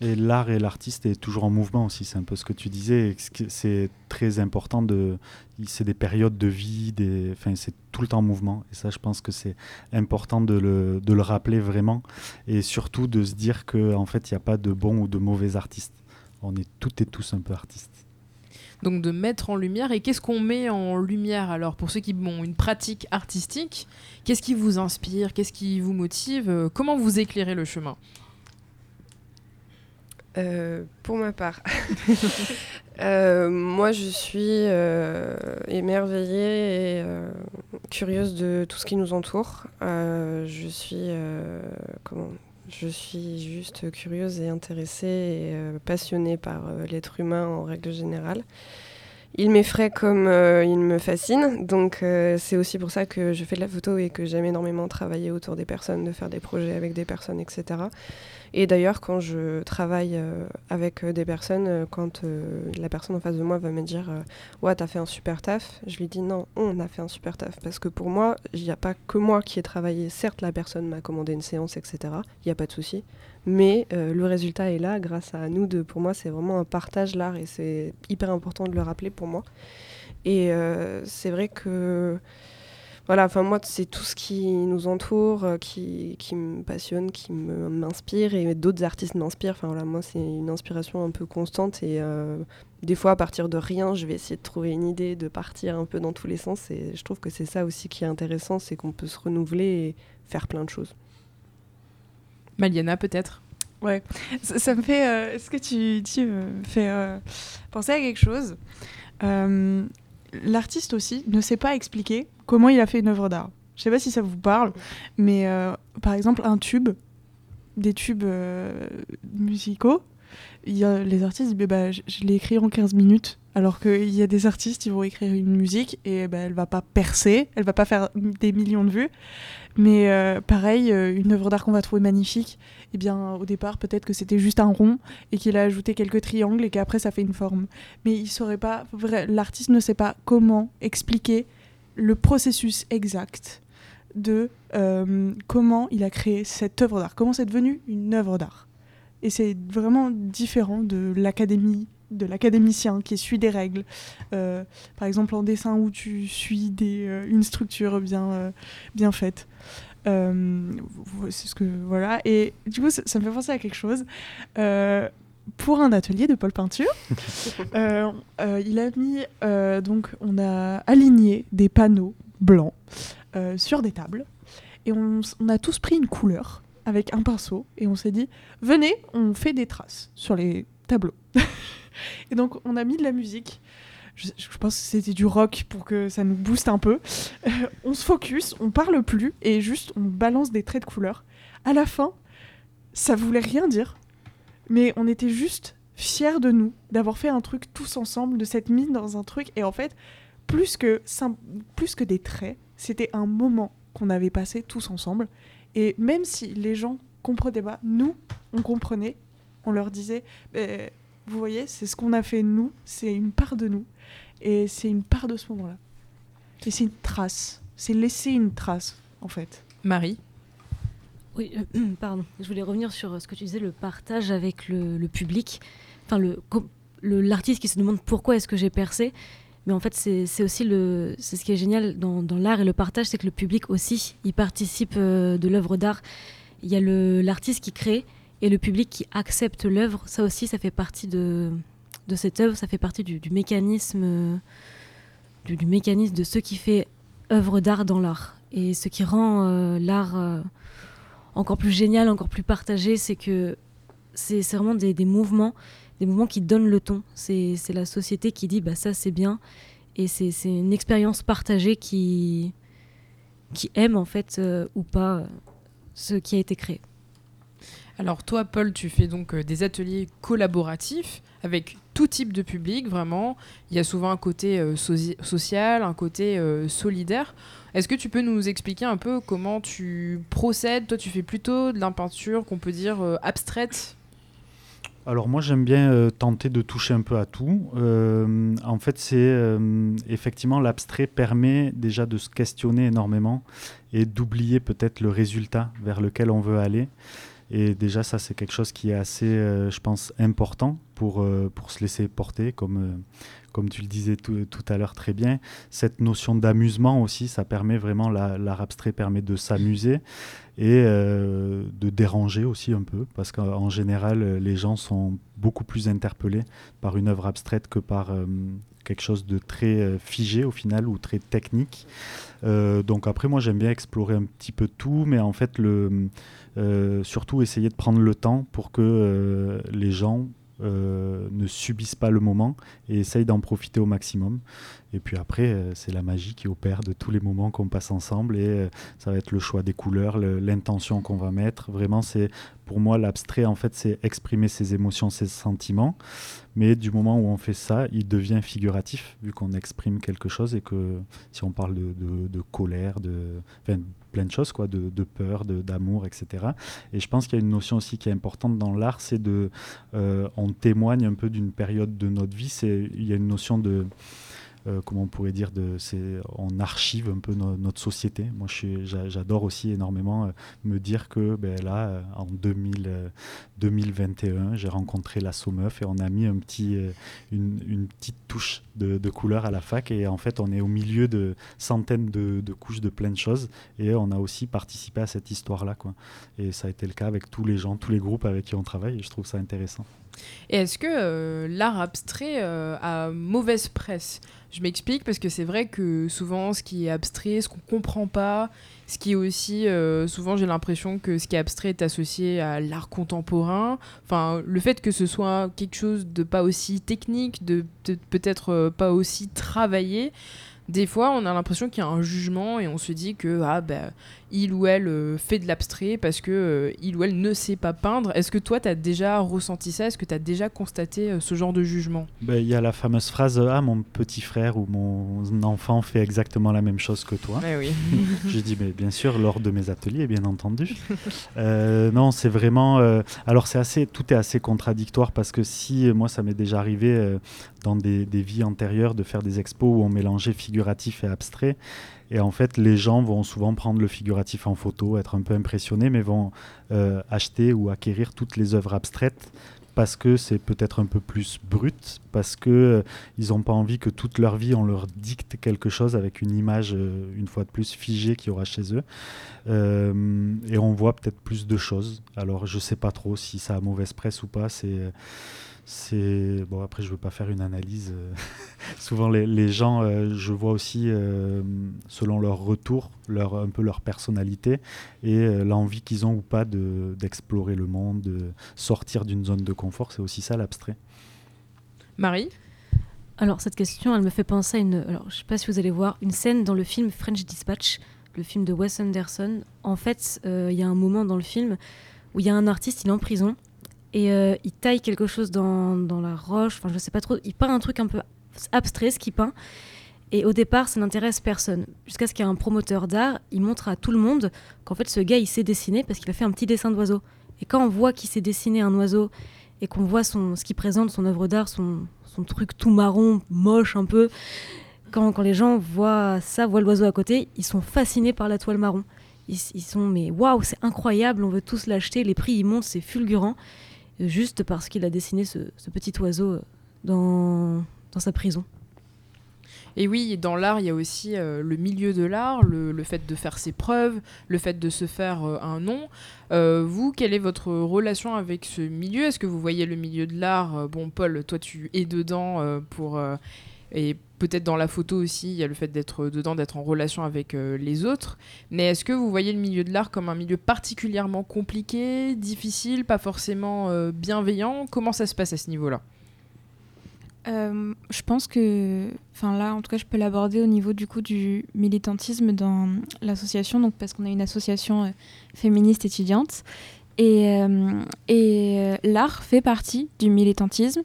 Et l'art et l'artiste est toujours en mouvement aussi, c'est un peu ce que tu disais. C'est très important de. C'est des périodes de vie, des, enfin, c'est tout le temps en mouvement. Et ça, je pense que c'est important de le, de le rappeler vraiment. Et surtout de se dire qu'en en fait, il n'y a pas de bons ou de mauvais artistes. On est toutes et tous un peu artistes. Donc de mettre en lumière. Et qu'est-ce qu'on met en lumière alors pour ceux qui ont une pratique artistique Qu'est-ce qui vous inspire Qu'est-ce qui vous motive Euh, Comment vous éclairez le chemin? Euh, pour ma part, euh, moi je suis émerveillée et curieuse de tout ce qui nous entoure. Je suis comment? Je suis juste curieuse et intéressée et euh, passionnée par euh, l'être humain en règle générale. Il m'effraie comme euh, il me fascine, donc euh, c'est aussi pour ça que je fais de la photo et que j'aime énormément travailler autour des personnes, de faire des projets avec des personnes, etc. Et d'ailleurs, quand je travaille euh, avec des personnes, quand la personne en face de moi va me dire Ouais, t'as fait un super taf, je lui dis Non, on a fait un super taf. Parce que pour moi, il n'y a pas que moi qui ai travaillé. Certes, la personne m'a commandé une séance, etc. Il n'y a pas de souci. Mais euh, le résultat est là grâce à nous. Pour moi, c'est vraiment un partage l'art et c'est hyper important de le rappeler pour moi. Et euh, c'est vrai que voilà, enfin moi c'est tout ce qui nous entoure, euh, qui, qui me passionne, qui m'inspire et d'autres artistes m'inspirent. Enfin voilà, moi c'est une inspiration un peu constante et des fois à partir de rien, je vais essayer de trouver une idée, de partir un peu dans tous les sens et je trouve que c'est ça aussi qui est intéressant, c'est qu'on peut se renouveler et faire plein de choses. Maliana peut-être Ça, ça me fait. euh, ce que tu me fait euh, penser à quelque chose? Euh, L'artiste aussi ne sait pas expliquer comment il a fait une œuvre d'art. Je sais pas si ça vous parle, mais par exemple, un tube, des tubes musicaux, les artistes disent bah, je, l'ai écrit en 15 minutes. Alors qu'il y a des artistes, ils vont écrire une musique et bah, elle va pas percer, elle va pas faire des millions de vues. Mais euh, pareil, euh, une œuvre d'art qu'on va trouver magnifique, eh bien, au départ, peut-être que c'était juste un rond et qu'il a ajouté quelques triangles et qu'après, ça fait une forme. Mais il saurait pas, l'artiste ne sait pas comment expliquer le processus exact de euh, comment il a créé cette œuvre d'art, comment c'est devenu une œuvre d'art. Et c'est vraiment différent de l'académie, de l'académicien qui suit des règles. Euh, par exemple, en dessin où tu suis des, euh, une structure bien, euh, bien faite. C'est ce que voilà et du coup ça, ça me fait penser à quelque chose pour un atelier de Paul Peinture il a mis donc on a aligné des panneaux blancs sur des tables et on a tous pris une couleur avec un pinceau et on s'est dit venez on fait des traces sur les tableaux et donc on a mis de la musique je, pense que c'était du rock pour que ça nous booste un peu. On se focus, on parle plus et juste on balance des traits de couleur. À la fin, ça voulait rien dire, mais on était juste fiers de nous d'avoir fait un truc tous ensemble, de s'être mis dans un truc. Et en fait, plus que, plus que des traits, c'était un moment qu'on avait passé tous ensemble. Et même si les gens comprenaient pas, nous, on comprenait. On leur disait, Ben, vous voyez, c'est ce qu'on a fait nous, c'est une part de nous. Et c'est une part de ce moment-là. Et c'est une trace. C'est laisser une trace, en fait. Marie? Oui, euh, pardon. Je voulais revenir sur ce que tu disais, le partage avec le, le public. Enfin, le com- le- l'artiste qui se demande pourquoi est-ce que j'ai percé. Mais en fait, c'est aussi c'est ce qui est génial dans, l'art et le partage, c'est que le public aussi, il participe euh, de l'œuvre d'art. Il y a l'artiste qui crée et le public qui accepte l'œuvre. Ça aussi, ça fait partie de, cette œuvre, ça fait partie du, mécanisme, euh, du, mécanisme de ce qui fait œuvre d'art dans l'art. Et ce qui rend euh, l'art encore plus génial, encore plus partagé, c'est que c'est vraiment des mouvements, des mouvements qui donnent le ton. C'est la société qui dit bah ça c'est bien, et c'est une expérience partagée qui qui aime en fait euh, ou pas euh, ce qui a été créé. Alors toi, Paul, tu fais donc euh, des ateliers collaboratifs avec tout type de public, vraiment. Il y a souvent un côté social, un côté solidaire. Est-ce que tu peux nous expliquer un peu comment tu procèdes? Toi, tu fais plutôt de la peinture qu'on peut dire abstraite? Alors moi j'aime bien euh, tenter de toucher un peu à tout. Euh, en fait c'est euh, effectivement l'abstrait permet déjà de se questionner énormément et d'oublier peut-être le résultat vers lequel on veut aller. Et déjà ça c'est quelque chose qui est assez je pense important pour, pour se laisser porter comme, comme tu le disais tout, tout à l'heure très bien. Cette notion d'amusement aussi ça permet vraiment la- l'art abstrait permet de s'amuser et euh, de déranger aussi un peu, parce qu'en général, les gens sont beaucoup plus interpellés par une œuvre abstraite que par euh, quelque chose de très euh, figé au final ou très technique. Donc après, moi, j'aime bien explorer un petit peu tout, mais en fait, le, surtout essayer de prendre le temps pour que les gens euh, ne subissent pas le moment et essayent d'en profiter au maximum. Et puis après, euh, c'est la magie qui opère de tous les moments qu'on passe ensemble et euh, ça va être le choix des couleurs, le- l'intention qu'on va mettre. Vraiment, c'est pour moi l'abstrait, en fait, c'est exprimer ses émotions, ses sentiments. Mais du moment où on fait ça, il devient figuratif, vu qu'on exprime quelque chose et que si on parle de, de- colère, de plein de choses, quoi, de, de peur, d'amour, etc. Et je pense qu'il y a une notion aussi qui est importante dans l'art, c'est de, euh, on témoigne un peu d'une période de notre vie. C'est, il y a une notion de euh, comment on pourrait dire, de, on archive un peu no- notre société. Moi, j'adore aussi énormément euh, me dire que ben, là, euh, en 2000, euh, 2021, j'ai rencontré la Meuf et on a mis une, petite touche de, de couleur à la fac. Et en fait, on est au milieu de centaines de, de couches de plein de choses. Et on a aussi participé à cette histoire-là. Et ça a été le cas avec tous les gens, tous les groupes avec qui on travaille. Et je trouve ça intéressant. Et est-ce que euh, l'art abstrait euh, a mauvaise presse? Je m'explique parce que c'est vrai que souvent ce qui est abstrait, ce qu'on comprend pas, ce qui est aussi euh, souvent j'ai l'impression que ce qui est abstrait est associé à l'art contemporain. Enfin, le fait que ce soit quelque chose de pas aussi technique, de, peut-être pas aussi travaillé. Des fois, on a l'impression qu'il y a un jugement et on se dit que ah ben il ou elle euh, fait de l'abstrait parce que euh, il ou elle ne sait pas peindre. Est-ce que toi, tu as déjà ressenti ça? Est-ce que tu as déjà constaté euh, ce genre de jugement? Ben, Il y a la fameuse phrase Ah, mon petit frère ou mon enfant fait exactement la même chose que toi. Ouais, oui. J'ai dit, mais bien sûr, lors de mes ateliers, bien entendu. Euh, non, c'est vraiment. euh, alors, c'est assez, tout est assez contradictoire parce que si, moi, ça m'est déjà arrivé euh, dans des, des vies antérieures de faire des expos où on mélangeait figuratif et abstrait. Et en fait, les gens vont souvent prendre le figuratif en photo, être un peu impressionnés, mais vont euh, acheter ou acquérir toutes les œuvres abstraites parce que c'est peut-être un peu plus brut, parce que euh, n'ont pas envie que toute leur vie on leur dicte quelque chose avec une image euh, une fois de plus figée qu'il y aura chez eux. Euh, et on voit peut-être plus de choses. Alors je sais pas trop si ça a mauvaise presse ou pas. C'est c'est bon après je veux pas faire une analyse. euh, Souvent les, les gens, euh, je vois aussi euh, selon leur retour, leur un peu leur personnalité et euh, l'envie qu'ils ont ou pas de d'explorer le monde, de sortir d'une zone de confort. C'est aussi ça l'abstrait. Marie? Alors, cette question, elle me fait penser à une. Alors, je sais pas si vous allez voir, une scène dans le film French Dispatch, le film de Wes Anderson. En fait, euh, il y a un moment dans le film où il y a un artiste, il est en prison et euh, il taille quelque chose dans, dans la roche. Enfin, je sais pas trop. Il peint un truc un peu abstrait, ce qu'il peint. Et au départ, ça n'intéresse personne. Jusqu'à ce qu'il y ait un promoteur d'art, il montre à tout le monde qu'en fait, ce gars, il sait dessiner parce qu'il a fait un petit dessin d'oiseau. Et quand on voit qu'il sait dessiner un oiseau et qu'on voit son, ce qu'il présente, son œuvre d'art, son, son truc tout marron, moche un peu, quand, quand les gens voient ça, voient l'oiseau à côté, ils sont fascinés par la toile marron. Ils, ils sont, mais waouh, c'est incroyable, on veut tous l'acheter, les prix ils montent, c'est fulgurant, juste parce qu'il a dessiné ce, petit oiseau euh, dans, dans sa prison. Et oui, dans l'art, il y a aussi euh, le milieu de l'art, le, le fait de faire ses preuves, le fait de se faire euh, un nom. Vous, quelle est votre relation avec ce milieu? Est-ce que vous voyez le milieu de l'art? Bon, Paul, toi, tu es dedans pour. et peut-être dans la photo aussi, il y a le fait d'être dedans, d'être en relation avec euh, les autres. Mais est-ce que vous voyez le milieu de l'art comme un milieu particulièrement compliqué, difficile, pas forcément euh, bienveillant? Comment ça se passe à ce niveau-là? Euh, je pense que, enfin là, en tout cas, je peux l'aborder au niveau du coup du militantisme dans l'association, donc parce qu'on a une association euh, féministe étudiante et, euh, euh, l'art fait partie du militantisme.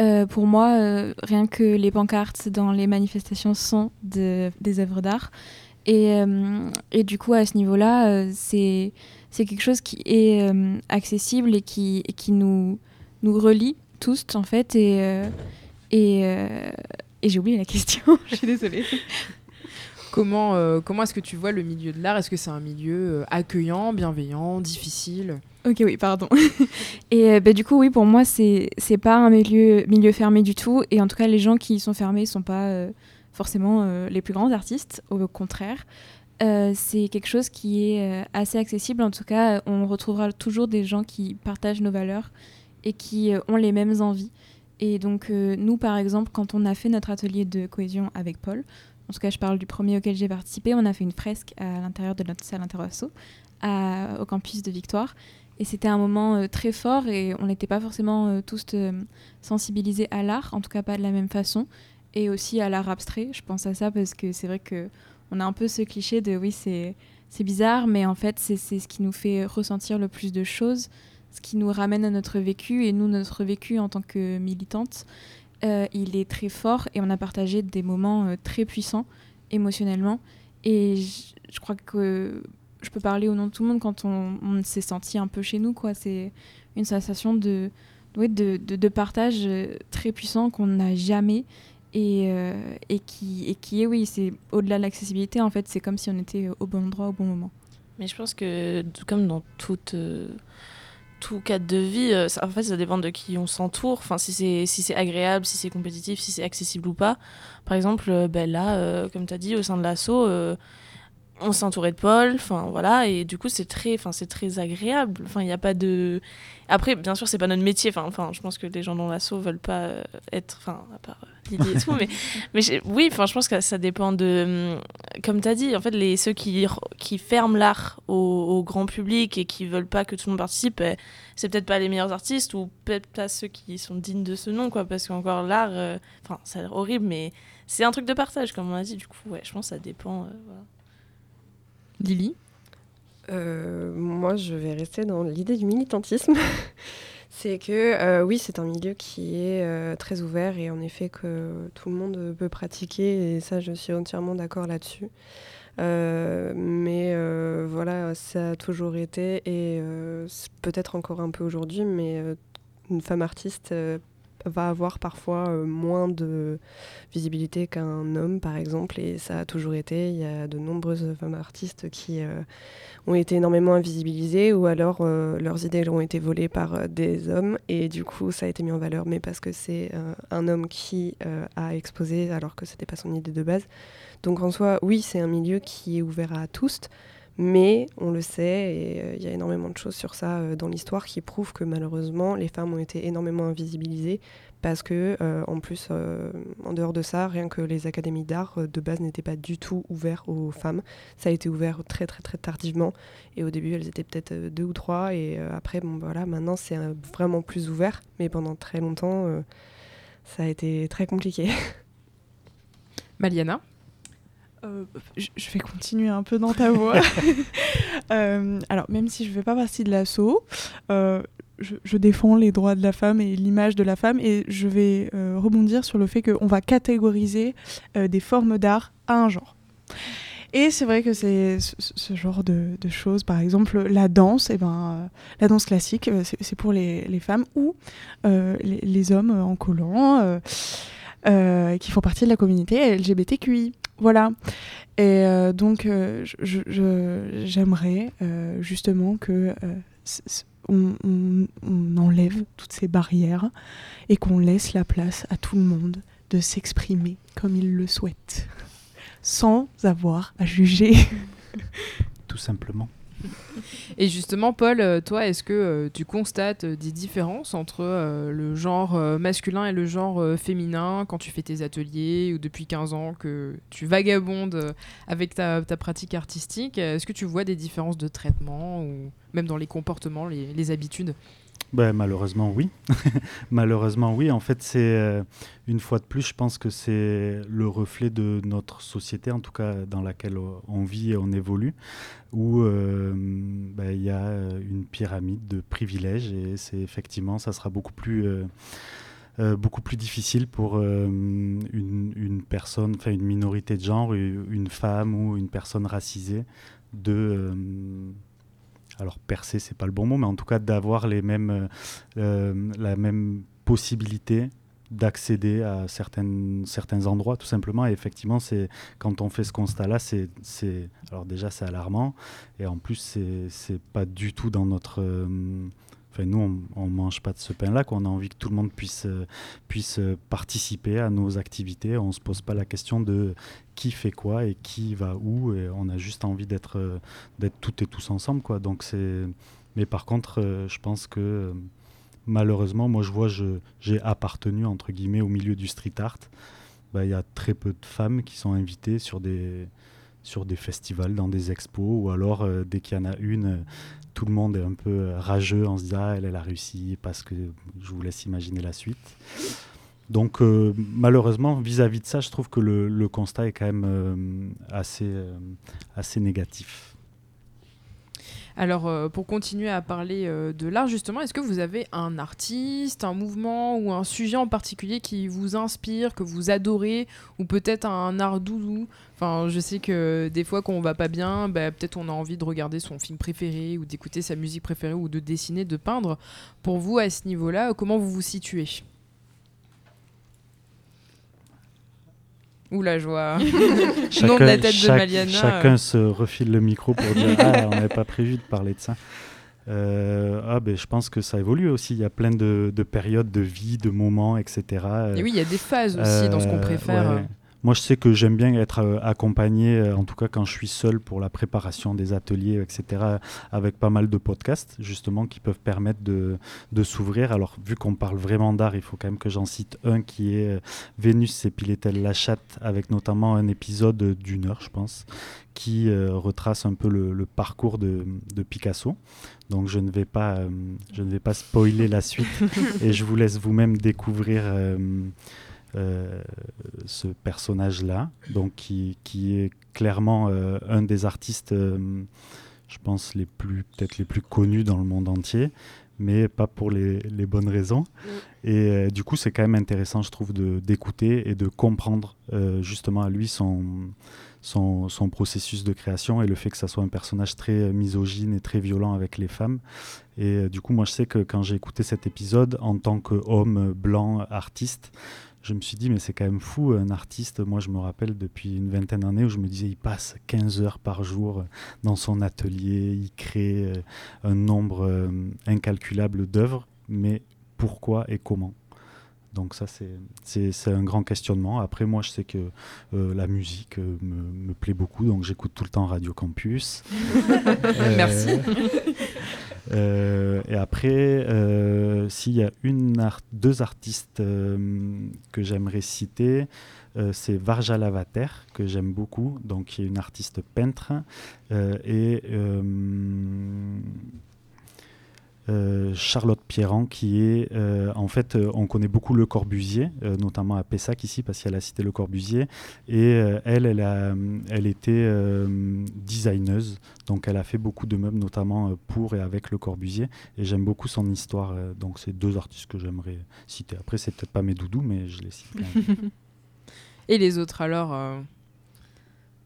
Euh, pour moi, euh, rien que les pancartes dans les manifestations sont de- des œuvres d'art. Et, euh, et du coup, à ce niveau-là, c'est quelque chose qui est accessible et qui, nous, relie tous, en fait. Et, j'ai oublié la question, je suis désolée. Comment, comment est-ce que tu vois le milieu de l'art? Est-ce que c'est un milieu accueillant, bienveillant, difficile? Ok, oui, pardon. et euh, bah, du coup, oui, pour moi, c'est pas un milieu, milieu fermé du tout. Et en tout cas, les gens qui y sont fermés sont pas euh, forcément euh, les plus grands artistes, au contraire. C'est quelque chose qui est assez accessible. En tout cas, on retrouvera toujours des gens qui partagent nos valeurs et qui ont les mêmes envies. Et donc, nous, par exemple, quand on a fait notre atelier de cohésion avec Paul, en tout cas, je parle du premier auquel j'ai participé, on a fait une fresque à l'intérieur de notre salle interasso à- au campus de Victoire. Et c'était un moment euh, très fort et on n'était pas forcément euh, tous euh, sensibilisés à l'art, en tout cas pas de la même façon, et aussi à l'art abstrait. Je pense à ça parce que c'est vrai que on a un peu ce cliché de oui, c'est bizarre, mais en fait, c'est ce qui nous fait ressentir le plus de choses, ce qui nous ramène à notre vécu. Et nous, notre vécu en tant que militante, il est très fort et on a partagé des moments très puissants émotionnellement. Et je crois que je peux parler au nom de tout le monde quand on, s'est senti un peu chez nous. quoi. C'est une sensation de, de, partage euh, très puissant qu'on n'a jamais. Et, euh, et, qui, et qui est, oui, c'est au-delà de l'accessibilité, en fait, c'est comme si on était au bon endroit au bon moment. Mais je pense que, comme dans toute, euh, tout cadre de vie, ça- en fait, ça dépend de qui on s'entoure. Enfin, si c'est si agréable, si c'est compétitif, si c'est accessible ou pas. Par exemple, ben là, comme tu as dit, au sein de l'assaut, on entouré de Paul, enfin voilà, et du coup c'est très, enfin c'est très agréable. Enfin il n'y a pas de. Après bien sûr c'est pas notre métier. Enfin enfin je pense que les gens dans l'assaut veulent pas euh, être, enfin à part euh, et tout, mais mais oui, enfin je pense que ça dépend de, hum, comme tu as dit, en fait les ceux qui qui ferment l'art au, au grand public et qui veulent pas que tout le monde participe, eh, c'est peut-être pas les meilleurs artistes ou peut-être pas ceux qui sont dignes de ce nom quoi, parce qu'encore l'art, euh, enfin ça a l'air horrible, mais c'est un truc de partage comme on a dit. Du coup ouais, je pense que ça dépend. euh, voilà. Lily Euh, moi, je vais rester dans l'idée du militantisme. c'est que euh, oui, c'est un milieu qui est euh, très ouvert et en effet que tout le monde peut pratiquer et ça, je suis entièrement d'accord là-dessus. Mais voilà, ça a toujours été et peut-être encore un peu aujourd'hui, mais une femme artiste va avoir parfois euh, moins de visibilité qu'un homme, par exemple, et ça a toujours été. Il y a de nombreuses femmes artistes qui euh, ont été énormément invisibilisées ou alors euh, leurs idées ont été volées par des hommes et du coup ça a été mis en valeur, mais parce que c'est un homme qui a exposé alors que c'était pas son idée de base. Donc en soi, oui, c'est un milieu qui est ouvert à tous, mais on le sait et euh, il y a énormément de choses sur ça euh, dans l'histoire qui prouvent que malheureusement les femmes ont été énormément invisibilisées parce que euh, en plus en dehors de ça, rien que les académies d'art de base n'étaient pas du tout ouverts aux femmes. Ça a été ouvert très très très tardivement et au début elles étaient peut-être deux ou trois et après bon voilà maintenant c'est vraiment plus ouvert mais pendant très longtemps ça a été très compliqué. Maliana? Euh, je vais continuer un peu dans ta voix. Euh, alors, même si je ne fais pas partie de l'assaut, euh, je, je défends les droits de la femme et l'image de la femme et je vais rebondir sur le fait qu'on va catégoriser des formes d'art à un genre. Et c'est vrai que c'est ce, ce genre de, de choses, par exemple la danse, et ben, la danse classique, c'est pour les, les femmes ou les, les hommes en collant euh, qui font partie de la communauté LGBTQI. Voilà. Et euh, donc, euh, j'aimerais euh, justement que on enlève toutes ces barrières et qu'on laisse la place à tout le monde de s'exprimer comme il le souhaite, sans avoir à juger. Tout simplement. Et justement, Paul, euh, toi, est-ce que euh, tu constates euh, des différences entre le genre masculin et le genre féminin quand tu fais tes ateliers ou depuis 15 ans que tu vagabondes avec ta, pratique artistique? Est-ce que tu vois des différences de traitement ou même dans les comportements, les habitudes? Ben, malheureusement, oui. malheureusement, oui. En fait, c'est euh, une fois de plus, je pense que c'est le reflet de notre société, en tout cas dans laquelle on vit et on évolue, où euh, ben, il y a euh, une pyramide de privilèges et c'est effectivement, ça sera beaucoup plus beaucoup plus difficile pour une, personne, enfin une minorité de genre, une femme ou une personne racisée de alors percer c'est pas le bon mot mais en tout cas d'avoir les mêmes la même possibilité d'accéder à certaines, certains endroits tout simplement. Et effectivement c'est quand on fait ce constat là c'est alors déjà c'est alarmant. Et en plus c'est pas du tout dans notre euh, enfin nous on, mange pas de ce pain là qu'on a envie que tout le monde puisse euh, puisse participer à nos activités. On se pose pas la question de qui fait quoi et qui va où et on a juste envie d'être euh, d'être toutes et tous ensemble quoi donc c'est mais par contre je pense que malheureusement, moi je vois, j'ai appartenu entre guillemets au milieu du street art. Bah, il y a très peu de femmes qui sont invitées sur des, sur des festivals, dans des expos, ou alors euh, dès qu'il y en a une, tout le monde est un peu rageux en se disant ah, elle, elle a réussi, parce que je vous laisse imaginer la suite. Donc euh, malheureusement, vis-à-vis de ça, je trouve que le, constat est quand même euh, assez, assez négatif. Alors, euh, pour continuer à parler euh, de l'art, justement, est-ce que vous avez un artiste, un mouvement ou un sujet en particulier qui vous inspire, que vous adorez, ou peut-être un art doudou? Enfin, je sais que des fois, quand on va pas bien, bah, peut-être on a envie de regarder son film préféré, ou d'écouter sa musique préférée, ou de dessiner, de peindre. Pour vous, à ce niveau-là, comment vous vous situez? Ouh la joie. Nom de la tête de Maliana. Chacun se refile le micro pour dire Ah, on n'avait pas prévu de parler de ça. Euh, ah, ben, je pense que ça évolue aussi. Il y a plein de, périodes de vie, de moments, etc. Et oui, il y a des phases aussi dans ce qu'on euh, préfère. Moi, je sais que j'aime bien être euh, accompagné, euh, en tout cas quand je suis seul pour la préparation des ateliers, etc., avec pas mal de podcasts, justement, qui peuvent permettre de, de s'ouvrir. Alors, vu qu'on parle vraiment d'art, il faut quand même que j'en cite un qui est euh, Vénus s'épilait-elle la chatte, avec notamment un épisode d'une heure, je pense, qui retrace un peu le, parcours de, de, Picasso. Donc je ne vais pas, je ne vais pas spoiler la suite et je vous laisse vous-même découvrir euh, ce personnage-là, donc qui, qui, est clairement euh, un des artistes, euh, je pense, les plus peut-être les plus connus dans le monde entier, mais pas pour les, les bonnes raisons. Mm. Et du coup, c'est quand même intéressant, je trouve, d'écouter et de comprendre justement à lui son, son, son, processus de création et le fait que ça soit un personnage très misogyne et très violent avec les femmes. Et du coup, moi, je sais que quand j'ai écouté cet épisode, en tant qu'homme blanc artiste, je me suis dit, mais c'est quand même fou, un artiste, moi je me rappelle depuis une vingtaine d'années où je me disais, il passe 15 heures par jour dans son atelier, il crée euh, un nombre euh, incalculable d'œuvres, mais pourquoi et comment? Donc ça, c'est un grand questionnement. Après, moi, je sais que euh, la musique me, me, plaît beaucoup, donc j'écoute tout le temps Radio Campus. Merci. Euh, et après, euh, s'il y a une deux artistes euh, que j'aimerais citer, c'est Varja Lavater, que j'aime beaucoup, donc qui est une artiste peintre, et Charlotte Pierrand, qui est euh, en fait, euh, on connaît beaucoup Le Corbusier, notamment à Pessac ici, parce qu'elle a cité Le Corbusier, et elle, elle, a, elle était designeuse, donc elle a fait beaucoup de meubles, notamment pour et avec Le Corbusier, et j'aime beaucoup son histoire. donc c'est deux artistes que j'aimerais citer. Après, c'est peut-être pas mes doudous, mais je les cite. et les autres alors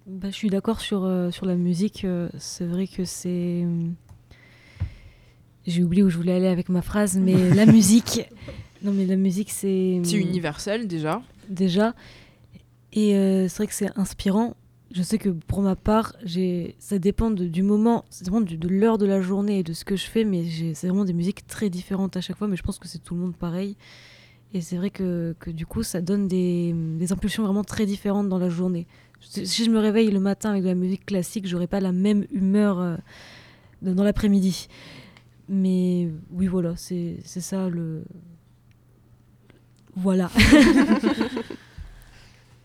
bah, je suis d'accord sur, sur la musique. c'est vrai que c'est j'ai oublié où je voulais aller avec ma phrase, mais la musique. Non, mais la musique, c'est. C'est universel déjà. Déjà. Et euh, c'est vrai que c'est inspirant. Je sais que pour ma part, ça dépend du moment, ça dépend de, l'heure de la journée et de ce que je fais, mais c'est vraiment des musiques très différentes à chaque fois, mais je pense que c'est tout le monde pareil. Et c'est vrai que, que, du coup, ça donne des, des, impulsions vraiment très différentes dans la journée. Si je me réveille le matin avec de la musique classique, j'aurais pas la même humeur euh, dans l'après-midi. Mais oui, voilà, c'est ça le. Voilà.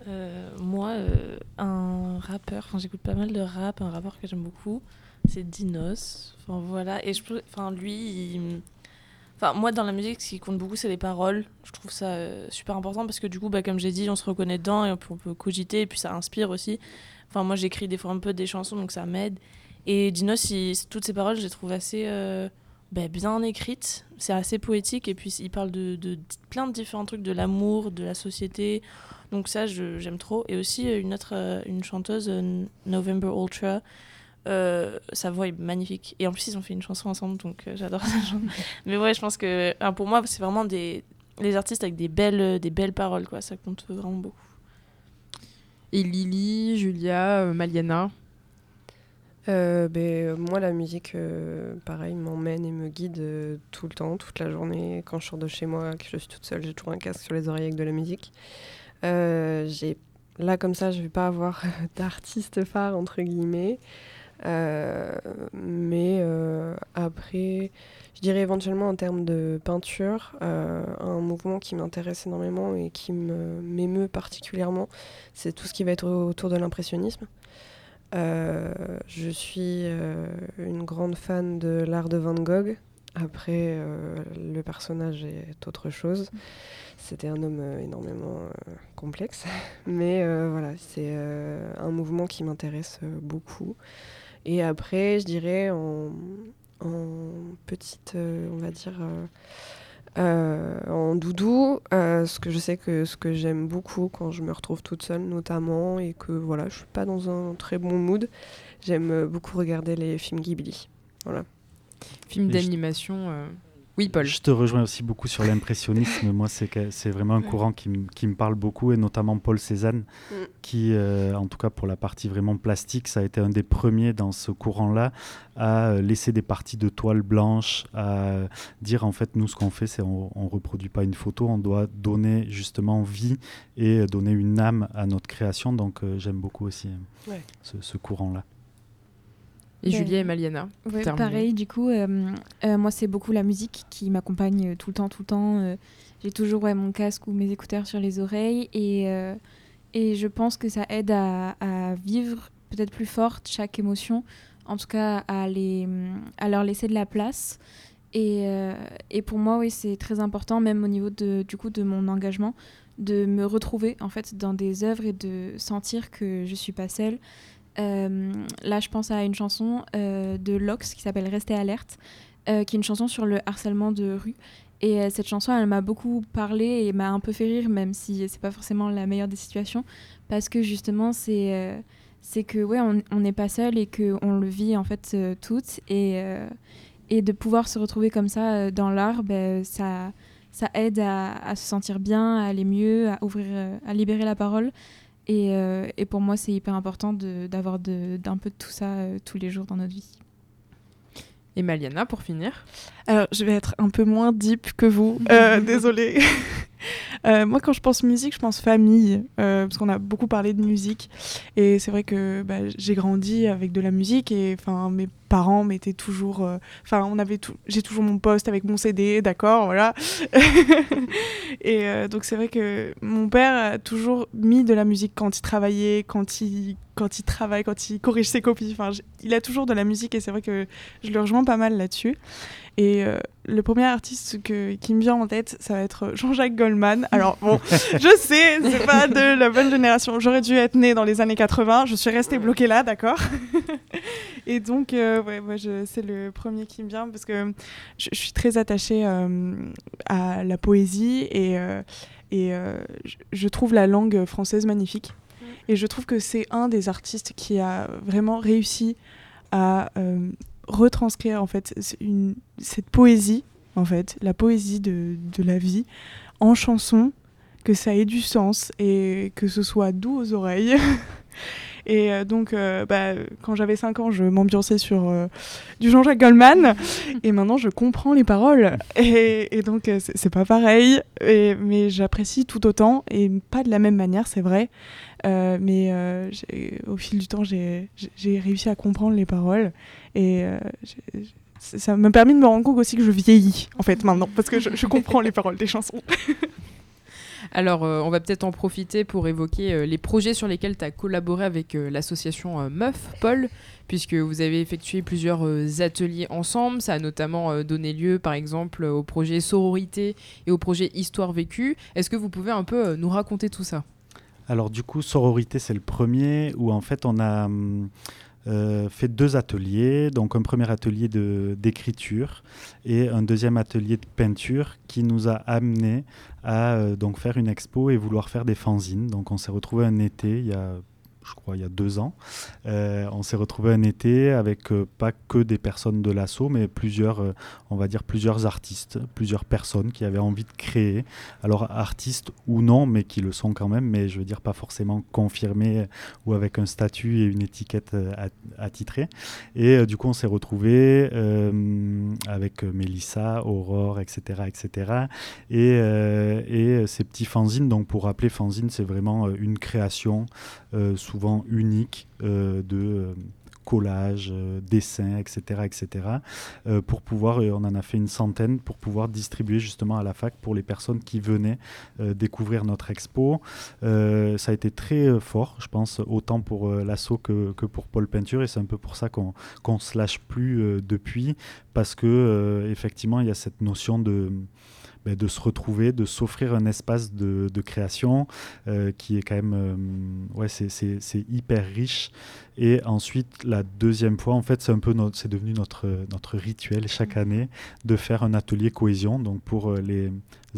Euh, moi, euh, un rappeur, j'écoute pas mal de rap, un rappeur que j'aime beaucoup, c'est Dinos. Enfin voilà, et je, enfin lui, enfin moi dans la musique, ce qui compte beaucoup, c'est les paroles. Je trouve ça euh, super important parce que du coup, bah, comme j'ai dit, on se reconnaît dedans et on peut, cogiter et puis ça inspire aussi. Enfin moi, j'écris des fois un peu des chansons, donc ça m'aide. Et Dinos, toutes ses paroles, je les trouve assez bah, bien écrite. C'est assez poétique et puis il parle de, plein de différents trucs, de l'amour, de la société. Donc ça, j'aime trop. Et aussi euh, une autre, euh, chanteuse, euh, November Ultra. sa voix est magnifique. Et en plus, ils ont fait une chanson ensemble, donc j'adore cette chanson. Mais ouais, je pense que pour moi, c'est vraiment des artistes avec des belles, paroles, quoi. Ça compte vraiment beaucoup. Et Lily, Julia, Maliana Euh, ben, moi, la musique, euh, pareil, m'emmène et me guide euh, tout le temps, toute la journée. Quand je sors de chez moi, que je suis toute seule, j'ai toujours un casque sur les oreilles avec de la musique. Là comme ça, je vais pas avoir d'artiste phare entre guillemets, mais après, je dirais éventuellement en termes de peinture, un mouvement qui m'intéresse énormément et qui me m'émeut particulièrement, c'est tout ce qui va être autour de l'impressionnisme. Euh, je suis euh, une grande fan de l'art de Van Gogh. Après, euh, le personnage est autre chose. C'était un homme énormément complexe. Mais voilà, c'est un mouvement qui m'intéresse beaucoup. Et après, je dirais en, petite, on va dire, en doudou, euh, ce que je sais que ce que j'aime beaucoup quand je me retrouve toute seule notamment et que voilà, je suis pas dans un très bon mood, j'aime euh, beaucoup regarder les films Ghibli. Voilà. Film Et je- d'animation. Oui, Paul. Je te rejoins aussi beaucoup sur l'impressionnisme. Moi, c'est vraiment un courant qui, me- qui me parle beaucoup, et notamment Paul Cézanne, Mm. qui, euh, en tout cas pour la partie vraiment plastique, ça a été un des premiers dans ce courant-là à euh, laisser des parties de toile blanche, à dire en fait, nous, ce qu'on fait, c'est on, on reproduit pas une photo, on doit donner justement vie et donner une âme à notre création. Donc, euh, j'aime beaucoup aussi Ouais. ce, ce courant-là. Et Ben, Julia et Maliana. Ouais, pareil, du coup, euh, euh, moi, c'est beaucoup la musique qui m'accompagne euh, tout le temps, tout le temps. J'ai toujours ouais, mon casque ou mes écouteurs sur les oreilles et, et je pense que ça aide à, à vivre peut-être plus forte chaque émotion, en tout cas à, les, à leur laisser de la place. Et, et pour moi, oui, c'est très important, même au niveau de, du coup, de mon engagement, de me retrouver en fait dans des œuvres et de sentir que je suis pas seule. Euh, là, je pense à une chanson euh, de Lox qui s'appelle Rester alerte, euh, qui est une chanson sur le harcèlement de rue. Et cette chanson, elle m'a beaucoup parlé et m'a un peu fait rire, même si c'est pas forcément la meilleure des situations, parce que justement, c'est euh, que ouais, on n'est pas seul et que on le vit en fait euh, toutes et de pouvoir se retrouver comme ça dans l'art, ben, ça aide à, se sentir bien, à aller mieux, à ouvrir, à libérer la parole. Et, euh, et pour moi, c'est hyper important de- d'avoir de- d'un peu de tout ça euh, tous les jours dans notre vie. Et Maliana, pour finir? Alors, je vais être un peu moins deep que vous. Euh, désolée. Euh, moi, quand je pense musique, je pense famille, euh, parce qu'on a beaucoup parlé de musique. Et c'est vrai que bah, j'ai grandi avec de la musique et enfin mes parents mettaient toujours. euh, Enfin, on avait tout. J'ai toujours mon poste avec mon CD, d'accord, voilà. et donc c'est vrai que mon père a toujours mis de la musique quand il travaillait, quand il quand il travaille, quand il corrige ses copies. Enfin, il a toujours de la musique et c'est vrai que je le rejoins pas mal là-dessus. Et euh, le premier artiste que, qui me vient en tête, ça va être Jean-Jacques Goldman. Alors bon, je sais, c'est pas de la bonne génération. J'aurais dû être née dans les années 80. Je suis restée bloquée là, d'accord. Et donc, euh, ouais, moi, je- c'est le premier qui me vient parce que je, je suis très attachée euh, à la poésie et, et je- trouve la langue française magnifique. Et je trouve que c'est un des artistes qui a vraiment réussi à retranscrire en fait une, cette poésie, en fait, la poésie de, de la vie en chanson, que ça ait du sens et que ce soit doux aux oreilles. Et euh, donc, euh, bah, quand j'avais 5 ans, je m'ambiançais sur euh, du Jean-Jacques Goldman. et maintenant, je comprends les paroles. Et, et donc, c'est pas pareil. Et, mais j'apprécie tout autant. Et pas de la même manière, c'est vrai. Mais au fil du temps, j'ai réussi à comprendre les paroles. Et euh, ça m'a permis de me rendre compte aussi que je vieillis, en fait, maintenant. Parce que je, je comprends les paroles des chansons. Alors, euh, on va peut-être en profiter pour évoquer euh, les projets sur lesquels tu as collaboré avec euh, l'association euh, Meuf, Paul, puisque vous avez effectué plusieurs euh, ateliers ensemble. Ça a notamment euh, donné lieu, par exemple, au projet Sororité et au projet Histoire vécue. Est-ce que vous pouvez un peu euh, nous raconter tout ça? Alors du coup, sororité, c'est le premier où en fait on a hum, euh, fait deux ateliers. Donc un premier atelier d'écriture et un deuxième atelier de peinture qui nous a amené à euh, donc faire une expo et vouloir faire des fanzines. Donc on s'est retrouvé un été il y a je crois il y a deux ans. Euh, on s'est retrouvé un été avec euh, pas que des personnes de l'assaut, mais plusieurs, euh, on va dire plusieurs artistes, plusieurs personnes qui avaient envie de créer. Alors artistes ou non, mais qui le sont quand même, mais je veux dire pas forcément confirmés ou avec un statut et une étiquette at- attitrée. Et du coup, on s'est retrouvé avec Mélissa, Aurore, etc., etc. Et, ces petits fanzines. Donc pour rappeler, fanzine, c'est vraiment une création euh, souvent unique euh, de euh, collage, euh, dessin, etc., etc. euh, pour pouvoir, et on en a fait une centaine, pour pouvoir distribuer justement à la fac pour les personnes qui venaient euh, découvrir notre expo. Euh, ça a été très euh, fort, je pense, autant pour euh, l'asso que, que pour Paul Peinture, et c'est un peu pour ça qu'on qu'on se lâche plus euh, depuis, parce que euh, effectivement, il y a cette notion de ben, de se retrouver, de s'offrir un espace de, de création euh, qui est quand même, euh, ouais, c'est- hyper riche. Et ensuite, la deuxième fois, en fait, c'est un peu, c'est devenu notre notre rituel chaque année de faire un atelier cohésion, donc pour euh, les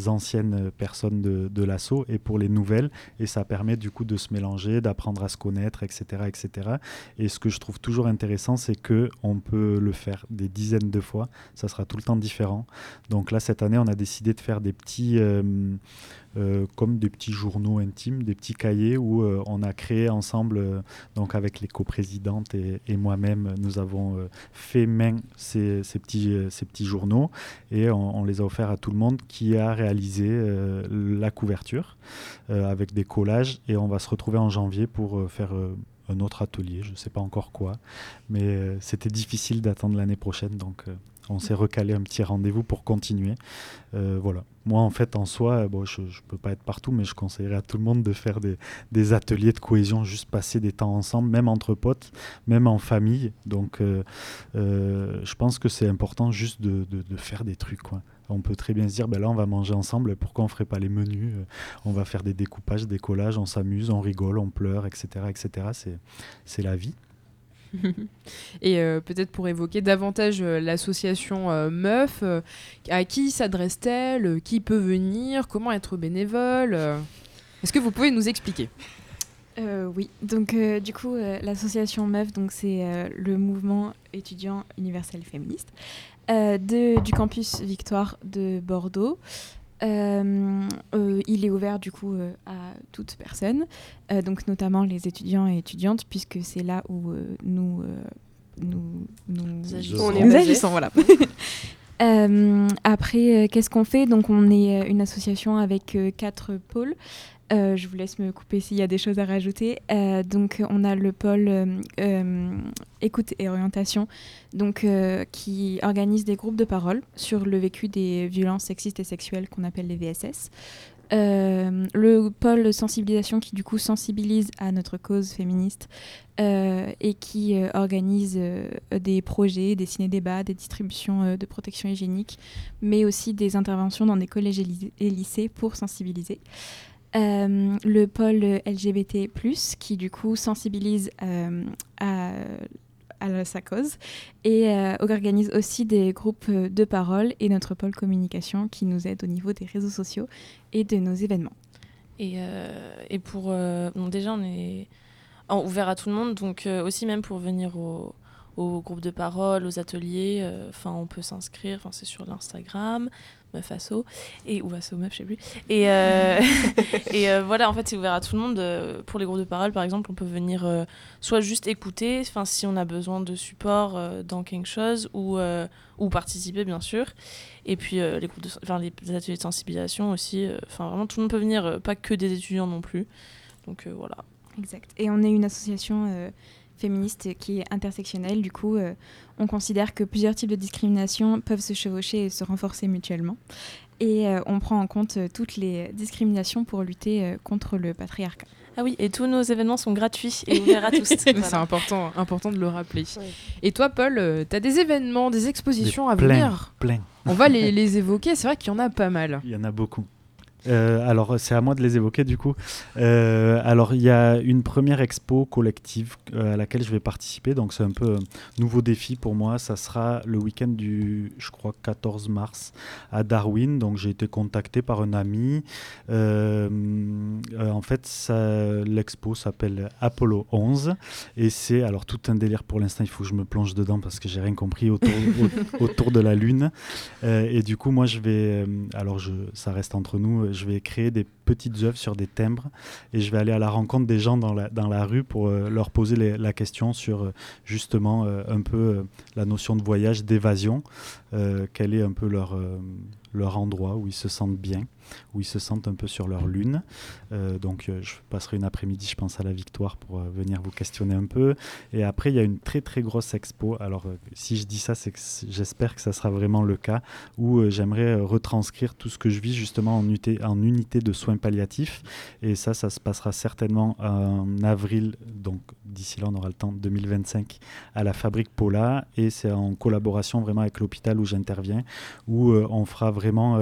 anciennes personnes de, de l'assaut et pour les nouvelles, et ça permet du coup de se mélanger, d'apprendre à se connaître, etc., etc. Et ce que je trouve toujours intéressant, c'est que on peut le faire des dizaines de fois, ça sera tout le temps différent. Donc là, cette année, on a décidé de faire des petits, euh, euh, comme des petits journaux intimes, des petits cahiers où euh, on a créé ensemble, euh, donc avec les coprésidentes et, et moi-même, nous avons fait main ces, petits, journaux et on, les a offerts à tout le monde qui a réalisé la couverture avec des collages et on va se retrouver en janvier pour faire un autre atelier, je ne sais pas encore quoi, mais c'était difficile d'attendre l'année prochaine donc on s'est recalé un petit rendez-vous pour continuer. Euh, voilà. Moi, en fait, en soi, bon, je ne peux pas être partout, mais je conseillerais à tout le monde de faire des, ateliers de cohésion, juste passer des temps ensemble, même entre potes, même en famille. Donc, euh, euh, je pense que c'est important juste de, faire des trucs. On peut très bien se dire, ben là, on va manger ensemble, pourquoi on ne ferait pas les menus On va faire des découpages, des collages, on s'amuse, on rigole, on pleure, etc. etc. C'est la vie. Et euh, peut-être pour évoquer davantage euh, l'association euh, Meuf, à qui s'adresse-t-elle Qui peut venir Comment être bénévole Est-ce que vous pouvez nous expliquer? Oui, donc du coup, l'association MEUF, donc c'est le mouvement étudiant universel féministe du campus Victoire de Bordeaux. Euh, euh, il est ouvert du coup euh, à toute personne, donc notamment les étudiants et étudiantes, puisque c'est là où nous, nous, nous, agissons. Nous voilà. Euh, après, euh, qu'est-ce qu'on fait? Donc, on est euh, une association avec quatre pôles. Euh, je vous laisse me couper s'il y a des choses à rajouter. Euh, donc, on a le pôle euh, écoute et orientation, donc qui organise des groupes de parole sur le vécu des violences sexistes et sexuelles qu'on appelle les VSS. Le pôle sensibilisation qui du coup sensibilise à notre cause féministe et qui organise des projets, des ciné-débats, des distributions de protection hygiénique, mais aussi des interventions dans des collèges et lycées pour sensibiliser. Euh, le pôle LGBT+, qui du coup sensibilise euh, à, sa cause et euh, organise aussi des groupes de parole et notre pôle communication qui nous aide au niveau des réseaux sociaux et de nos événements. Et, et pour. déjà, on est ouvert à tout le monde, donc aussi même pour venir au, au groupe de parole, aux ateliers, enfin, on peut s'inscrire, enfin, c'est sur l'Instagram, meuf asso, et, ou asso meuf, je sais plus. Et, euh, et euh, voilà, en fait, c'est ouvert à tout le monde. Euh, Pour les groupes de parole, par exemple, on peut venir soit juste écouter, si on a besoin de support dans quelque chose, ou, ou participer, bien sûr. Et puis, les, groupes de, les ateliers de sensibilisation aussi, enfin, vraiment, tout le monde peut venir, pas que des étudiants non plus. Donc, voilà. Exact. Et on est une association féministe qui est intersectionnelle. Du coup, euh, on considère que plusieurs types de discrimination peuvent se chevaucher et se renforcer mutuellement. Et euh, on prend en compte euh, toutes les discriminations pour lutter euh, contre le patriarcat. Ah oui, et tous nos événements sont gratuits et ouverts à tous. C'est important, important de le rappeler. Ouais. Et toi, Paul, tu as des événements, des expositions à plein, venir plein. On va les, les évoquer, c'est vrai qu'il y en a pas mal. Il y en a beaucoup. Euh, alors, c'est à moi de les évoquer du coup. Euh, alors, il y a une première expo collective euh, à laquelle je vais participer. Donc, c'est un peu un nouveau défi pour moi. Ça sera le week-end du, je crois, 14 mars à Darwin. Donc, j'ai été contacté par un ami. en fait, l'expo s'appelle Apollo 11. Et c'est, alors, tout un délire pour l'instant. Il faut que je me plonge dedans parce que j'ai rien compris autour, au- autour de la Lune. Et du coup, moi, je vais, alors je, ça reste entre nous, euh, je vais créer des petites œuvres sur des timbres et je vais aller à la rencontre des gens dans la, rue pour euh, leur poser la question sur euh, justement un peu la notion de voyage, d'évasion, quel est un peu leur, leur endroit où ils se sentent bien, où ils se sentent un peu sur leur lune. Euh, donc, euh, je passerai une après-midi, je pense, à la Victoire pour euh, venir vous questionner un peu. Et après, il y a une très très grosse expo. Alors, si je dis ça, c'est que j'espère que ça sera vraiment le cas, où j'aimerais retranscrire tout ce que je vis justement en, unité- de soins palliatifs. Et ça, ça se passera certainement en avril, donc d'ici là, on aura le temps, 2025, à la Fabrique Paula. Et c'est en collaboration vraiment avec l'hôpital où j'interviens, où on fera vraiment.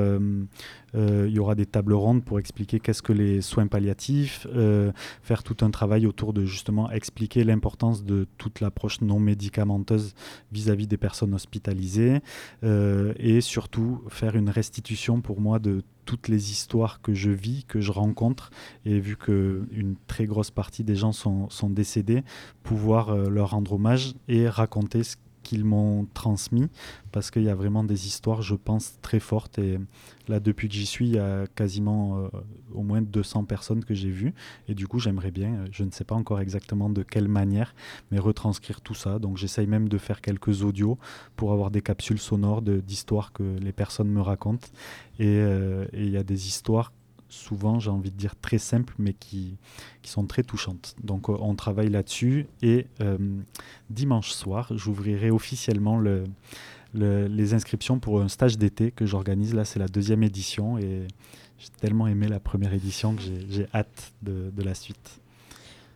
Il y aura des tables rondes pour expliquer qu'est-ce que les soins palliatifs, euh, faire tout un travail autour de justement expliquer l'importance de toute l'approche non médicamenteuse vis-à-vis des personnes hospitalisées euh, et surtout faire une restitution pour moi de toutes les histoires que je vis, que je rencontre et vu que une très grosse partie des gens sont, sont décédés, pouvoir euh, leur rendre hommage et raconter ce qu'ils m'ont transmis parce qu'il y a vraiment des histoires, je pense, très fortes. Et là, depuis que j'y suis, il y a quasiment euh, au moins 200 personnes que j'ai vues. Et du coup, j'aimerais bien, euh, je ne sais pas encore exactement de quelle manière, mais retranscrire tout ça. Donc, j'essaye même de faire quelques audios pour avoir des capsules sonores d'histoires que les personnes me racontent. Et euh, il y a des histoires souvent, j'ai envie de dire, très simples, mais qui, qui sont très touchantes. Donc, euh, on travaille là-dessus. Et euh, dimanche soir, j'ouvrirai officiellement le, le- les inscriptions pour un stage d'été que j'organise. Là, c'est la deuxième édition et j'ai tellement aimé la première édition que j'ai- j'ai hâte de, de la suite.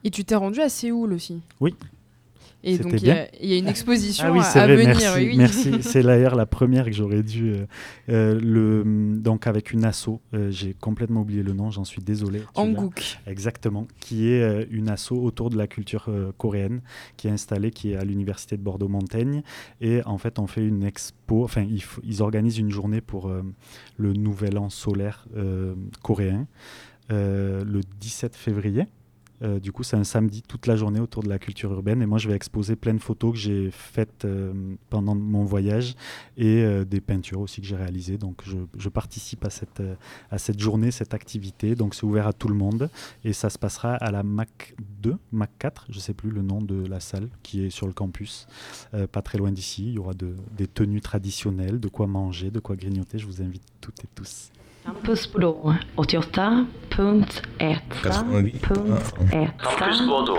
Et tu t'es rendu à Séoul aussi? Oui. Et donc il y, a- y une exposition Ah oui, à, vrai, venir. merci. oui, merci. C'est d'ailleurs la première que j'aurais dû. euh, euh, le, donc, avec une asso, euh, j'ai complètement oublié le nom, j'en suis désolé. Hanguk. Exactement, qui est une asso autour de la culture coréenne, qui est installée, qui est à l'université de Bordeaux-Montaigne. Et en fait, on fait une expo, enfin, ils, organisent une journée pour le nouvel an solaire coréen, le 17 février. Euh, du coup, c'est un samedi toute la journée autour de la culture urbaine. Et moi, je vais exposer plein de photos que j'ai faites euh, pendant mon voyage et euh, des peintures aussi que j'ai réalisées. Donc, je, participe à cette, à cette journée, cette activité. Donc, c'est ouvert à tout le monde. Et ça se passera à la MAC 2, MAC 4, je ne sais plus le nom de la salle, qui est sur le campus, pas très loin d'ici. Il y aura de- des tenues traditionnelles, de quoi manger, de quoi grignoter. Je vous invite toutes et tous. Campusblå 88.1 Campus Bordeaux.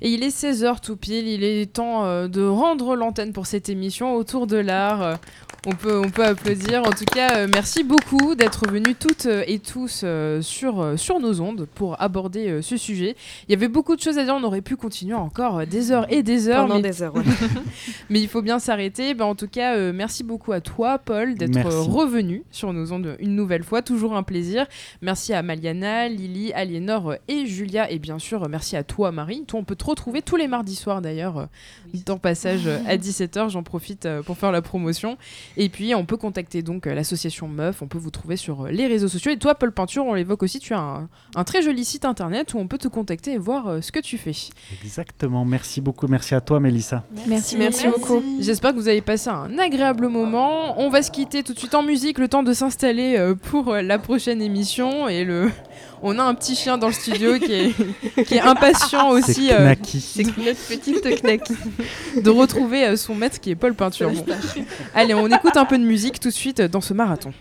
Et il est 16h tout pile, il est temps euh, de rendre l'antenne pour cette émission autour de l'art. On peut, on peut applaudir. En tout cas, euh, merci beaucoup d'être venus toutes et tous euh, sur, euh, sur nos ondes pour aborder euh, ce sujet. Il y avait beaucoup de choses à dire, on aurait pu continuer encore euh, des heures et des heures. Pendant mais... des heures, ouais. mais il faut bien s'arrêter. Ben, en tout cas, euh, merci beaucoup à toi, Paul, d'être revenu sur nos ondes une nouvelle fois. Toujours un plaisir. Merci à Maliana, Lily, Aliénor et Julia. Et bien sûr, merci à toi, Marie. Toi, on peut te retrouver tous les mardis soirs d'ailleurs, euh, dans passage à 17h. J'en profite euh, pour faire la promotion. Et puis, on peut contacter donc euh, l'association Meuf. On peut vous trouver sur euh, les réseaux sociaux. Et toi, Paul Peinture, on l'évoque aussi. Tu as un, un très joli site internet où on peut te contacter et voir euh, ce que tu fais. Exactement. Merci beaucoup. Merci à toi, Mélissa. Merci, Merci beaucoup. J'espère que vous avez passé un agréable moment. On va se quitter tout de suite en musique, le temps de s'installer pour la prochaine émission. Et le, on a un petit chien dans le studio qui est, qui est impatient aussi C'est euh, Knacky. C'est notre petite knack. de retrouver euh, son maître qui est Paul Peinture. Bon. Allez, on écoute un peu de musique tout de suite dans ce marathon.